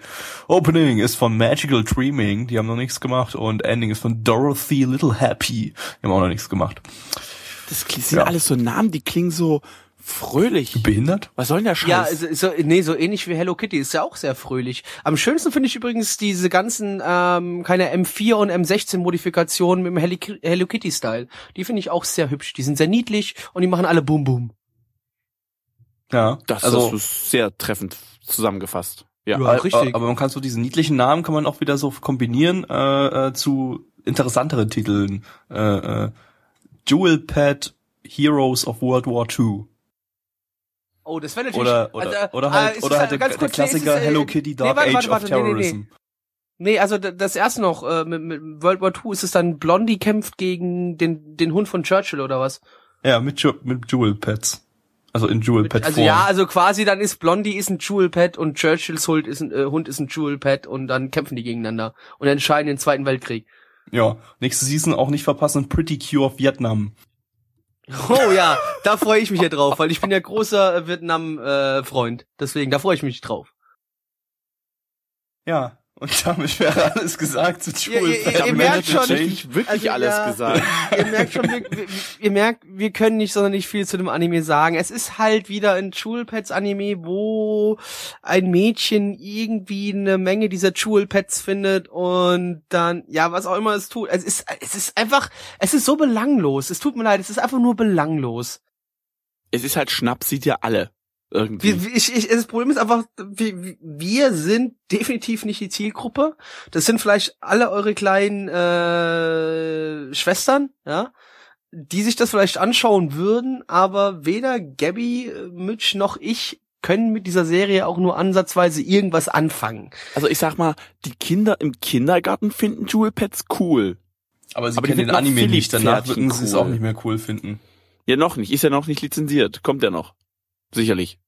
Opening ist von Magical Dreaming, die haben noch nichts gemacht und Ending ist von Dorothy Little Happy, die haben auch noch nichts gemacht. Das sind Ja. alles so Namen, die klingen so fröhlich. Behindert? Was soll denn der Scheiß? Ja, so, so, nee, so ähnlich wie Hello Kitty ist ja auch sehr fröhlich. Am schönsten finde ich übrigens diese ganzen, ähm, keine M4 und M16 Modifikationen mit dem Hello- Hello Kitty Style. Die finde ich auch sehr hübsch. Die sind sehr niedlich und die machen alle Boom Boom. Ja. das, also, ist sehr treffend zusammengefasst. Ja. Ja. aber, richtig. aber man kann so diesen niedlichen Namen kann man auch wieder so kombinieren äh, äh, zu interessanteren Titeln. Äh, äh, Jewel Pet Heroes of World War II. Oh, das wäre natürlich Oder, oder, also, oder äh, halt, oder halt der, ganz der kurz, nee, es Klassiker ist, äh, Hello Kitty Dark warte, Age warte, warte, of nee, nee, nee. Terrorism. Nee, also das erste noch, äh, mit, mit World War II ist es dann Blondie kämpft gegen den, den Hund von Churchill oder was? Ja, mit, mit Jewel Pets. Also in Jewel Pet Also ja, also quasi dann ist Blondie ist ein Jewel Pet und Churchills Hund ist ein, äh, Hund ist ein Jewel Pet und dann kämpfen die gegeneinander und entscheiden den Zweiten Weltkrieg. ja. Nächste Season auch nicht verpassen, Pretty Cure of Vietnam. Oh ja, da freue ich mich ja drauf, weil ich bin ja großer Vietnam-Freund. Deswegen, da freue ich mich drauf. Ja. Und damit wäre alles gesagt zu Jewel ihr- Pet. ihr Manager merkt schon, Change. Wirklich, Also, alles ja. gesagt. ihr merkt schon, wir, wir, ihr merkt, wir können nicht sonderlich viel zu dem Anime sagen. Es ist halt wieder ein Jewel Pets Anime, wo ein Mädchen irgendwie eine Menge dieser Jewel Pets findet und dann, ja, was auch immer es tut. Es ist, es ist einfach, es ist so belanglos. Es tut mir leid, es ist einfach nur belanglos. Es ist halt Schnaps, sieht ja alle. Irgendwie. Wir, ich, ich, das Problem ist einfach, wir, wir sind definitiv nicht die Zielgruppe. Das sind vielleicht alle eure kleinen äh, Schwestern, ja, die sich das vielleicht anschauen würden, aber weder Gabby, äh, Mitch noch ich können mit dieser Serie auch nur ansatzweise irgendwas anfangen. Also ich sag mal, die Kinder im Kindergarten finden Jewel Pets cool. Aber sie Aber kennen den Anime nicht, danach würden sie es cool. auch nicht mehr cool finden. Ja, noch nicht. Ist ja noch nicht lizenziert. Kommt ja noch. Sicherlich.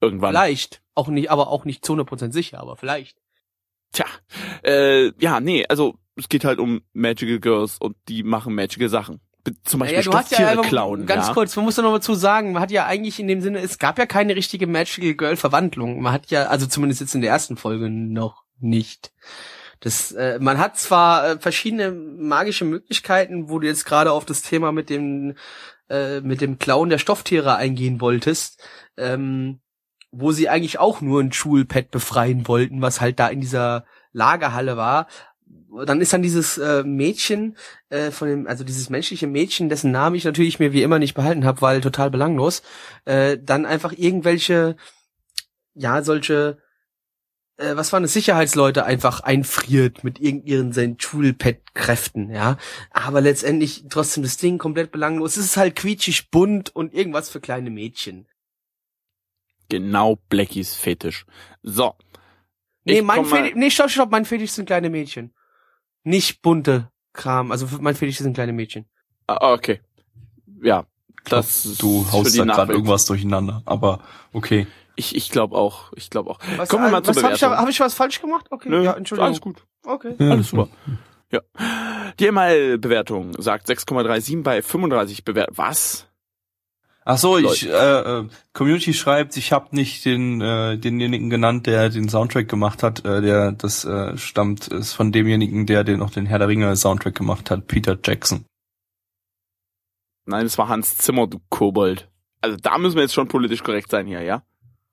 Irgendwann. Vielleicht. Auch nicht, aber auch nicht zu 100% sicher, aber vielleicht. Tja. Äh, ja, nee, also es geht halt um Magical Girls und die machen magical Sachen. Zum Beispiel Naja, du hast ja einfach, klauen. ganz ja? kurz, man muss da noch mal zu sagen, man hat ja eigentlich in dem Sinne, es gab ja keine richtige Magical Girl Verwandlung. Man hat ja, also zumindest jetzt in der ersten Folge noch nicht. Das, äh, man hat zwar äh, verschiedene magische Möglichkeiten, wo du jetzt gerade auf das Thema mit dem äh, mit dem Klauen der Stofftiere eingehen wolltest, ähm, wo sie eigentlich auch nur ein Schulpad befreien wollten, was halt da in dieser Lagerhalle war. Dann ist dann dieses äh, Mädchen äh, von dem, also dieses menschliche Mädchen, dessen Namen ich natürlich mir wie immer nicht behalten habe, weil total belanglos, äh, dann einfach irgendwelche, ja, solche, äh, was waren es, Sicherheitsleute einfach einfriert mit irgendihren seinen Schulpad-Kräften, ja. Aber letztendlich trotzdem das Ding komplett belanglos. Es ist halt quietschig bunt und irgendwas für kleine Mädchen. Genau Blackies Fetisch. So. Nee, Ich mein Fetisch, nee, stopp, stopp, mein Fetisch sind kleine Mädchen. Nicht bunte Kram, also mein Fetisch sind kleine Mädchen. Ah, okay. Ja. glaub, Das ist du haust da gerade irgendwas durcheinander, aber okay. Ich, ich glaube auch. Ich glaube auch. Was, Kommen wir mal zur was hab ich, Bewertung. hab ich was falsch gemacht? Okay, Nö, ja, Entschuldigung. Alles gut. Okay. Alles super. Ja. Die ML-Bewertung sagt 6,37 bei 35 Bewertungen. Was? Ach so, ich, äh, äh, Community schreibt, ich habe nicht den äh, denjenigen genannt, der den Soundtrack gemacht hat. Äh, der das äh, stammt ist von demjenigen, der den noch den Herr der Ringe Soundtrack gemacht hat, Peter Jackson. Nein, es war Hans Zimmer, du Kobold. Also da müssen wir jetzt schon politisch korrekt sein hier, ja?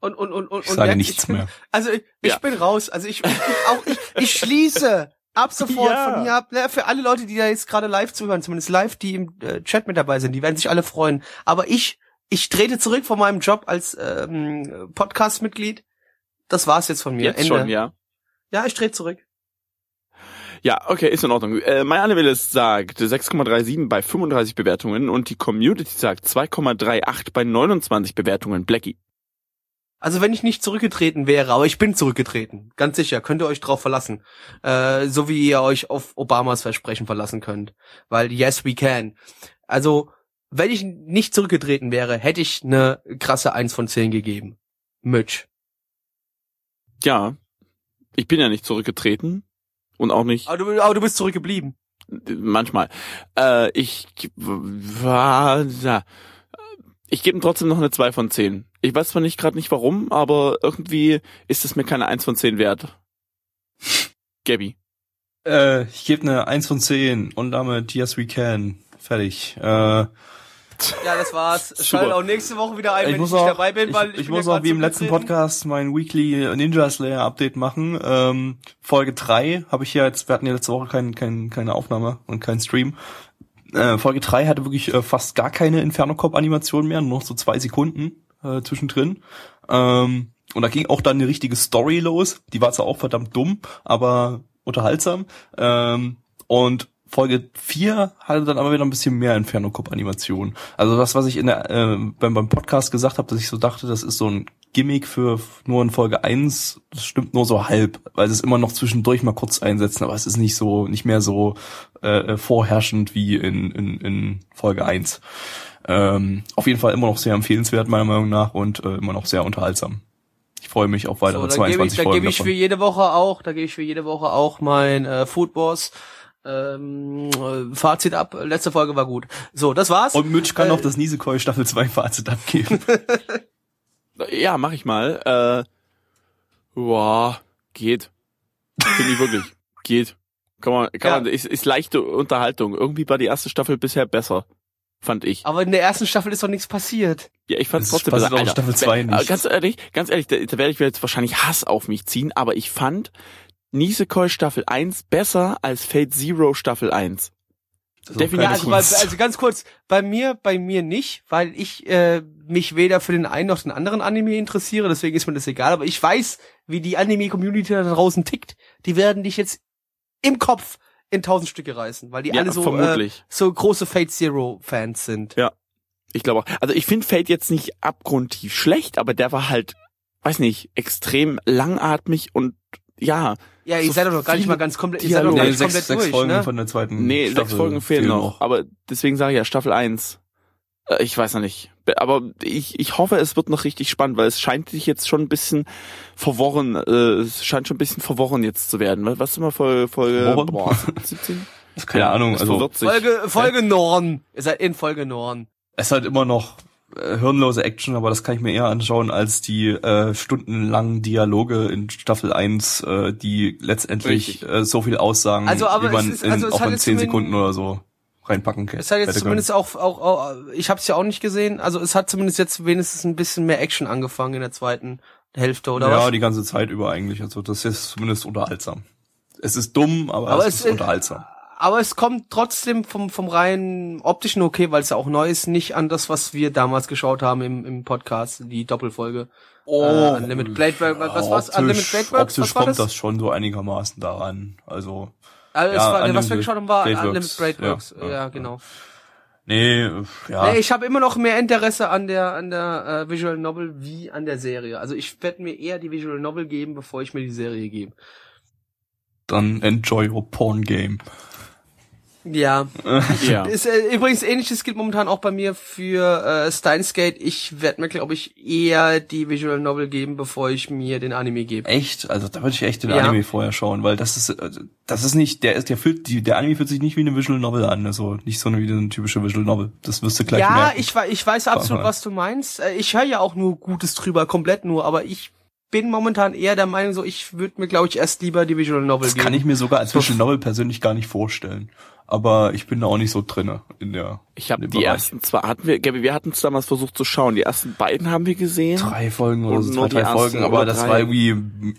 Und, und, und, und, Ich und sage jetzt, nichts ich bin, mehr. Also ich, ich Ja. bin raus. Also ich, ich auch ich, ich schließe ab sofort Ja. von hier ab. Ne, für alle Leute, die da jetzt gerade live zuhören, zumindest live, die im äh, Chat mit dabei sind, die werden sich alle freuen. Aber ich, ich trete zurück von meinem Job als ähm, Podcast-Mitglied. Das war's jetzt von mir. Jetzt Ende. schon, ja? Ja, ich trete zurück. Ja, okay, ist in Ordnung. Äh, MyAnimalist sagt 6,37 bei 35 Bewertungen und die Community sagt 2,38 bei 29 Bewertungen. Blackie. Also wenn ich nicht zurückgetreten wäre, aber ich bin zurückgetreten, ganz sicher, könnt ihr euch drauf verlassen. Äh, so wie ihr euch auf Obamas Versprechen verlassen könnt. Weil yes, we can. Also, wenn ich nicht zurückgetreten wäre, hätte ich eine krasse 1 von 10 gegeben. Mitch. Ja, ich bin ja nicht zurückgetreten und auch nicht Aber du, aber du bist zurückgeblieben. manchmal. Äh, ich war ja, ich gebe ihm trotzdem noch eine 2 von 10. Ich weiß zwar nicht gerade nicht warum, aber irgendwie ist es mir keine 1 von 10 wert. Gabby. Äh, ich gebe eine 1 von 10 und damit Yes We Can. Fertig. Äh, Ja, das war's. Schaltet auch nächste Woche wieder ein, Ich wenn muss ich nicht auch, dabei bin, weil ich, ich, ich bin muss auch wie im letzten. Podcast mein Weekly Ninja Slayer Update machen. Ähm, Folge 3 habe ich ja jetzt, wir hatten ja letzte Woche kein, kein, keine Aufnahme und keinen Stream. Äh, Folge 3 hatte wirklich äh, fast gar keine Inferno-Cop-Animation mehr, nur noch so zwei Sekunden äh, zwischendrin. Ähm, und da ging auch dann eine richtige Story los. Die war zwar auch verdammt dumm, aber unterhaltsam. Ähm, und Folge 4 hatte dann aber wieder ein bisschen mehr Inferno-Cop-Animation. Also das, was ich in der, äh, beim, beim Podcast gesagt habe, dass ich so dachte, das ist so ein Gimmick für nur in Folge 1, das stimmt nur so halb, weil sie es immer noch zwischendurch mal kurz einsetzen, aber es ist nicht so, nicht mehr so äh, vorherrschend wie in, in, in Folge 1. Ähm, auf jeden Fall immer noch sehr empfehlenswert, meiner Meinung nach, und äh, immer noch sehr unterhaltsam. Ich freue mich auf weitere So, dann gebe 22 ich, Folgen gebe ich davon. für jede Woche auch, da gebe ich für jede Woche auch mein äh, Food Wars ähm, äh, Fazit ab. Letzte Folge war gut. So, das war's. Und Mitch kann Äh, noch das Nisekoi Staffel 2 Fazit abgeben. Ja, mach ich mal. Äh, boah, geht. Finde ich wirklich. Geht. Kann man, kann Ja. man, ist, ist leichte Unterhaltung. Irgendwie war die erste Staffel bisher besser. Fand ich. aber in der ersten Staffel ist doch nichts passiert. Ja, ich fand Es trotzdem besser. auch in Staffel zwei äh, nicht. Ganz ehrlich, ganz ehrlich, da, da werde ich jetzt wahrscheinlich Hass auf mich ziehen, aber ich fand Nisekoi Staffel 1 besser als Fate Zero Staffel 1. Definitiv. Also, bei, also ganz kurz, bei mir, bei mir nicht, weil ich äh, mich weder für den einen noch den anderen Anime interessiere, deswegen ist mir das egal, aber ich weiß, wie die Anime-Community da draußen tickt. Die werden dich jetzt im Kopf in tausend Stücke reißen, weil die Ja, alle so, äh, vermutlich. so große Fate Zero-Fans sind. Ja. Ich glaube auch. Also ich finde Fate jetzt nicht abgrundtief schlecht, aber der war halt, weiß nicht, extrem langatmig und ja, Ja, ihr So seid doch noch gar nicht mal ganz komplett, ihr seid doch noch Nee, nicht sechs, komplett sechs durch, Folgen ne? von der zweiten nee, Staffel sechs Folgen fehlen noch. Aber deswegen sage ich ja Staffel 1. Äh, Ich weiß noch nicht. Be- Aber ich, ich hoffe, es wird noch richtig spannend, weil es scheint sich jetzt schon ein bisschen verworren, äh, es scheint schon ein bisschen verworren jetzt zu werden. Was was ist immer Folge, Folge boah, 17? Keine Ahnung, Es also. Folge, Folge Norn. Ihr seid in Folge Norn. es ist halt immer noch hirnlose Action, aber das kann ich mir eher anschauen als die äh, stundenlangen Dialoge in Staffel 1, äh, die letztendlich Richtig. äh, so viel aussagen, Also, aber wie man es ist- in, also es auch in jetzt 10 zumindest- Sekunden oder so reinpacken kann. Es hat jetzt zumindest auch, auch, auch ich habe es ja auch nicht gesehen, also es hat zumindest jetzt wenigstens ein bisschen mehr Action angefangen in der zweiten Hälfte, oder. Ja, was? die ganze Zeit über eigentlich. Also das ist zumindest unterhaltsam. Es ist dumm, aber, Aber es, es ist ist- unterhaltsam. Aber es kommt trotzdem vom, vom rein optischen okay, weil es ja auch neu ist, nicht an das, was wir damals geschaut haben im, im Podcast, die Doppelfolge. Oh, äh, Unlimited Blade was war's? optisch, Unlimited Blade Works, optisch was war kommt das? das? schon so einigermaßen daran. Also Also Ja, war, was wir geschaut haben, war Blade Unlimited Blade ja, Works. Ja, ja, genau. nee, äh, ja. Nee, ich habe immer noch mehr Interesse an der an der äh, Visual Novel wie an der Serie. Also ich werde mir eher die Visual Novel geben, bevor ich mir die Serie gebe. dann enjoy your porn game. Ja. Ja. Ist, äh, übrigens ähnliches gilt momentan auch bei mir für äh, Steins Gate. Ich werde mir, glaube ich, eher die Visual Novel geben, bevor ich mir den Anime gebe. Echt? Also da würde ich echt den Ja. Anime vorher schauen, weil das ist äh, das ist nicht der ist der fühlt die der Anime fühlt sich nicht wie eine Visual Novel an, also nicht so eine wie eine typische Visual Novel. Das wirst du gleich Ja, merken. ich, wei- ich weiß absolut, was du meinst. Äh, Ich höre ja auch nur Gutes drüber, komplett nur, aber ich bin momentan eher der Meinung, so ich würde mir, glaube ich, erst lieber die Visual Novel das geben. kann ich mir sogar als Visual Novel persönlich gar nicht vorstellen. Aber ich bin da auch nicht so drinne in der Ich habe die Bereich. ersten zwei hatten wir, Gabi, wir hatten es damals versucht zu schauen. Die ersten beiden haben wir gesehen. drei Folgen oder so, zwei, drei Folgen, aber oder das drei. war irgendwie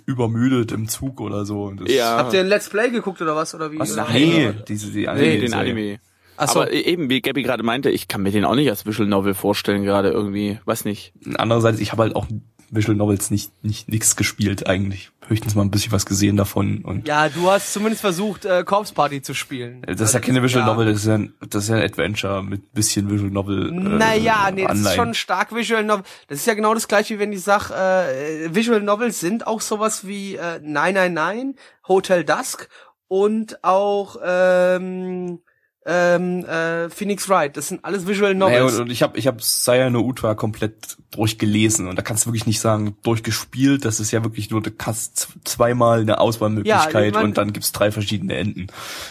übermüdet im Zug oder so. Und Das, Ja. Habt ihr ein Let's Play geguckt oder was? Oder wie? Was? Oder? Nee, diese die Anime Nee, den Anime. Ach so. Aber eben, wie Gabby gerade meinte, ich kann mir den auch nicht als Visual Novel vorstellen, gerade irgendwie. Weiß nicht. Andererseits, ich habe halt auch Visual Novels nicht nicht nix gespielt eigentlich. Höchstens mal ein bisschen was gesehen davon und Ja, du hast zumindest versucht, äh, Corpse Party zu spielen. das ist ja keine Visual ja. Novel, das ist ja ein, das ist ja ein Adventure mit bisschen Visual Novel. Äh, Naja, nee, das ist schon stark Visual Novel. Das ist ja genau das gleiche, wie wenn ich sag, äh, Visual Novels sind auch sowas wie äh, 999, Hotel Dusk und auch ähm, ähm, äh, Phoenix Wright. Das sind alles Visual Naja, Novels. und, und ich habe ich hab Saya no Uta komplett durchgelesen und da kannst du wirklich nicht sagen durchgespielt, das ist ja wirklich nur du hast zweimal eine Auswahlmöglichkeit Ja, ich mein- und dann gibt's drei verschiedene Enden.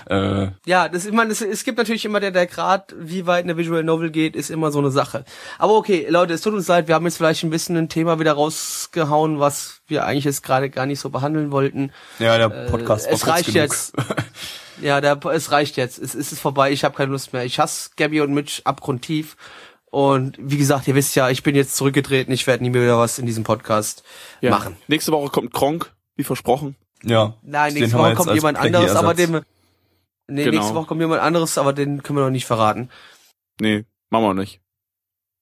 Äh, Ja, das, ich meine, es, es gibt natürlich immer der, der Grad, wie weit eine Visual Novel geht, ist immer so eine Sache. Aber okay, Leute, es tut uns leid, wir haben jetzt vielleicht ein bisschen ein Thema wieder rausgehauen, was wir eigentlich jetzt gerade gar nicht so behandeln wollten. ja, der Podcast Äh, es war kurz reicht genug. jetzt. Ja, der, es reicht jetzt. Es, es ist vorbei. Ich habe keine Lust mehr. Ich hasse Gabby und Mitch abgrundtief. Und wie gesagt, ihr wisst ja, ich bin jetzt zurückgetreten, ich werde nie mehr wieder was in diesem Podcast Ja. machen. Nächste Woche kommt Kronk, wie versprochen. Ja. Nein, nächste Woche kommt jemand anderes, aber dem. Nee, Genau. nächste Woche kommt jemand anderes, aber den können wir noch nicht verraten. Nee, machen wir nicht.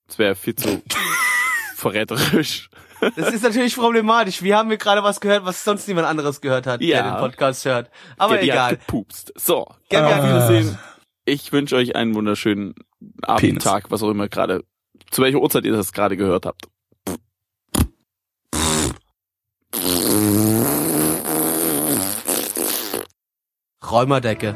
Das wäre viel zu verräterisch. Das ist natürlich problematisch. Wir haben hier gerade was gehört, was sonst niemand anderes gehört hat, Ja. der den Podcast hört. Aber Gabby egal. hat gepupst. So, auf hat Wiedersehen. Ich wünsche euch einen wunderschönen Abend, Penis. Tag, was auch immer gerade, zu welcher Uhrzeit ihr das gerade gehört habt. Räumerdecke.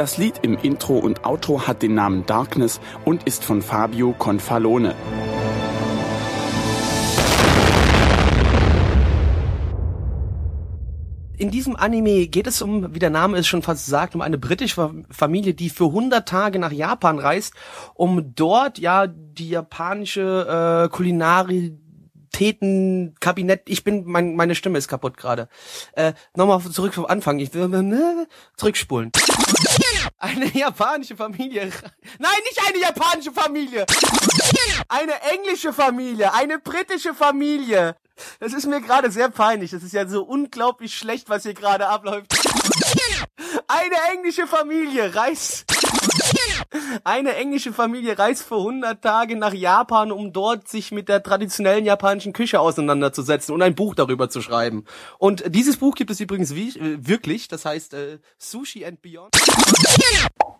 Das Lied im Intro und Outro hat den Namen Darkness und ist von Fabio Confalone. In diesem Anime geht es um, wie der Name es schon fast sagt, um eine britische Fa- Familie, die für 100 Tage nach Japan reist, um dort ja die japanische äh, Kulinaritäten Kabinett. Ich bin mein, meine Stimme ist kaputt gerade. Äh, Nochmal zurück vom Anfang. Ich will äh, zurückspulen. Eine japanische Familie. Nein, nicht eine japanische Familie. Eine englische Familie, eine britische Familie. Das ist mir gerade sehr peinlich. Das ist ja so unglaublich schlecht, was hier gerade abläuft. Eine englische Familie reist. Eine englische Familie reist für 100 Tage nach Japan, um dort sich mit der traditionellen japanischen Küche auseinanderzusetzen und ein Buch darüber zu schreiben. Und dieses Buch gibt es übrigens äh, wirklich, das heißt äh, Sushi and Beyond.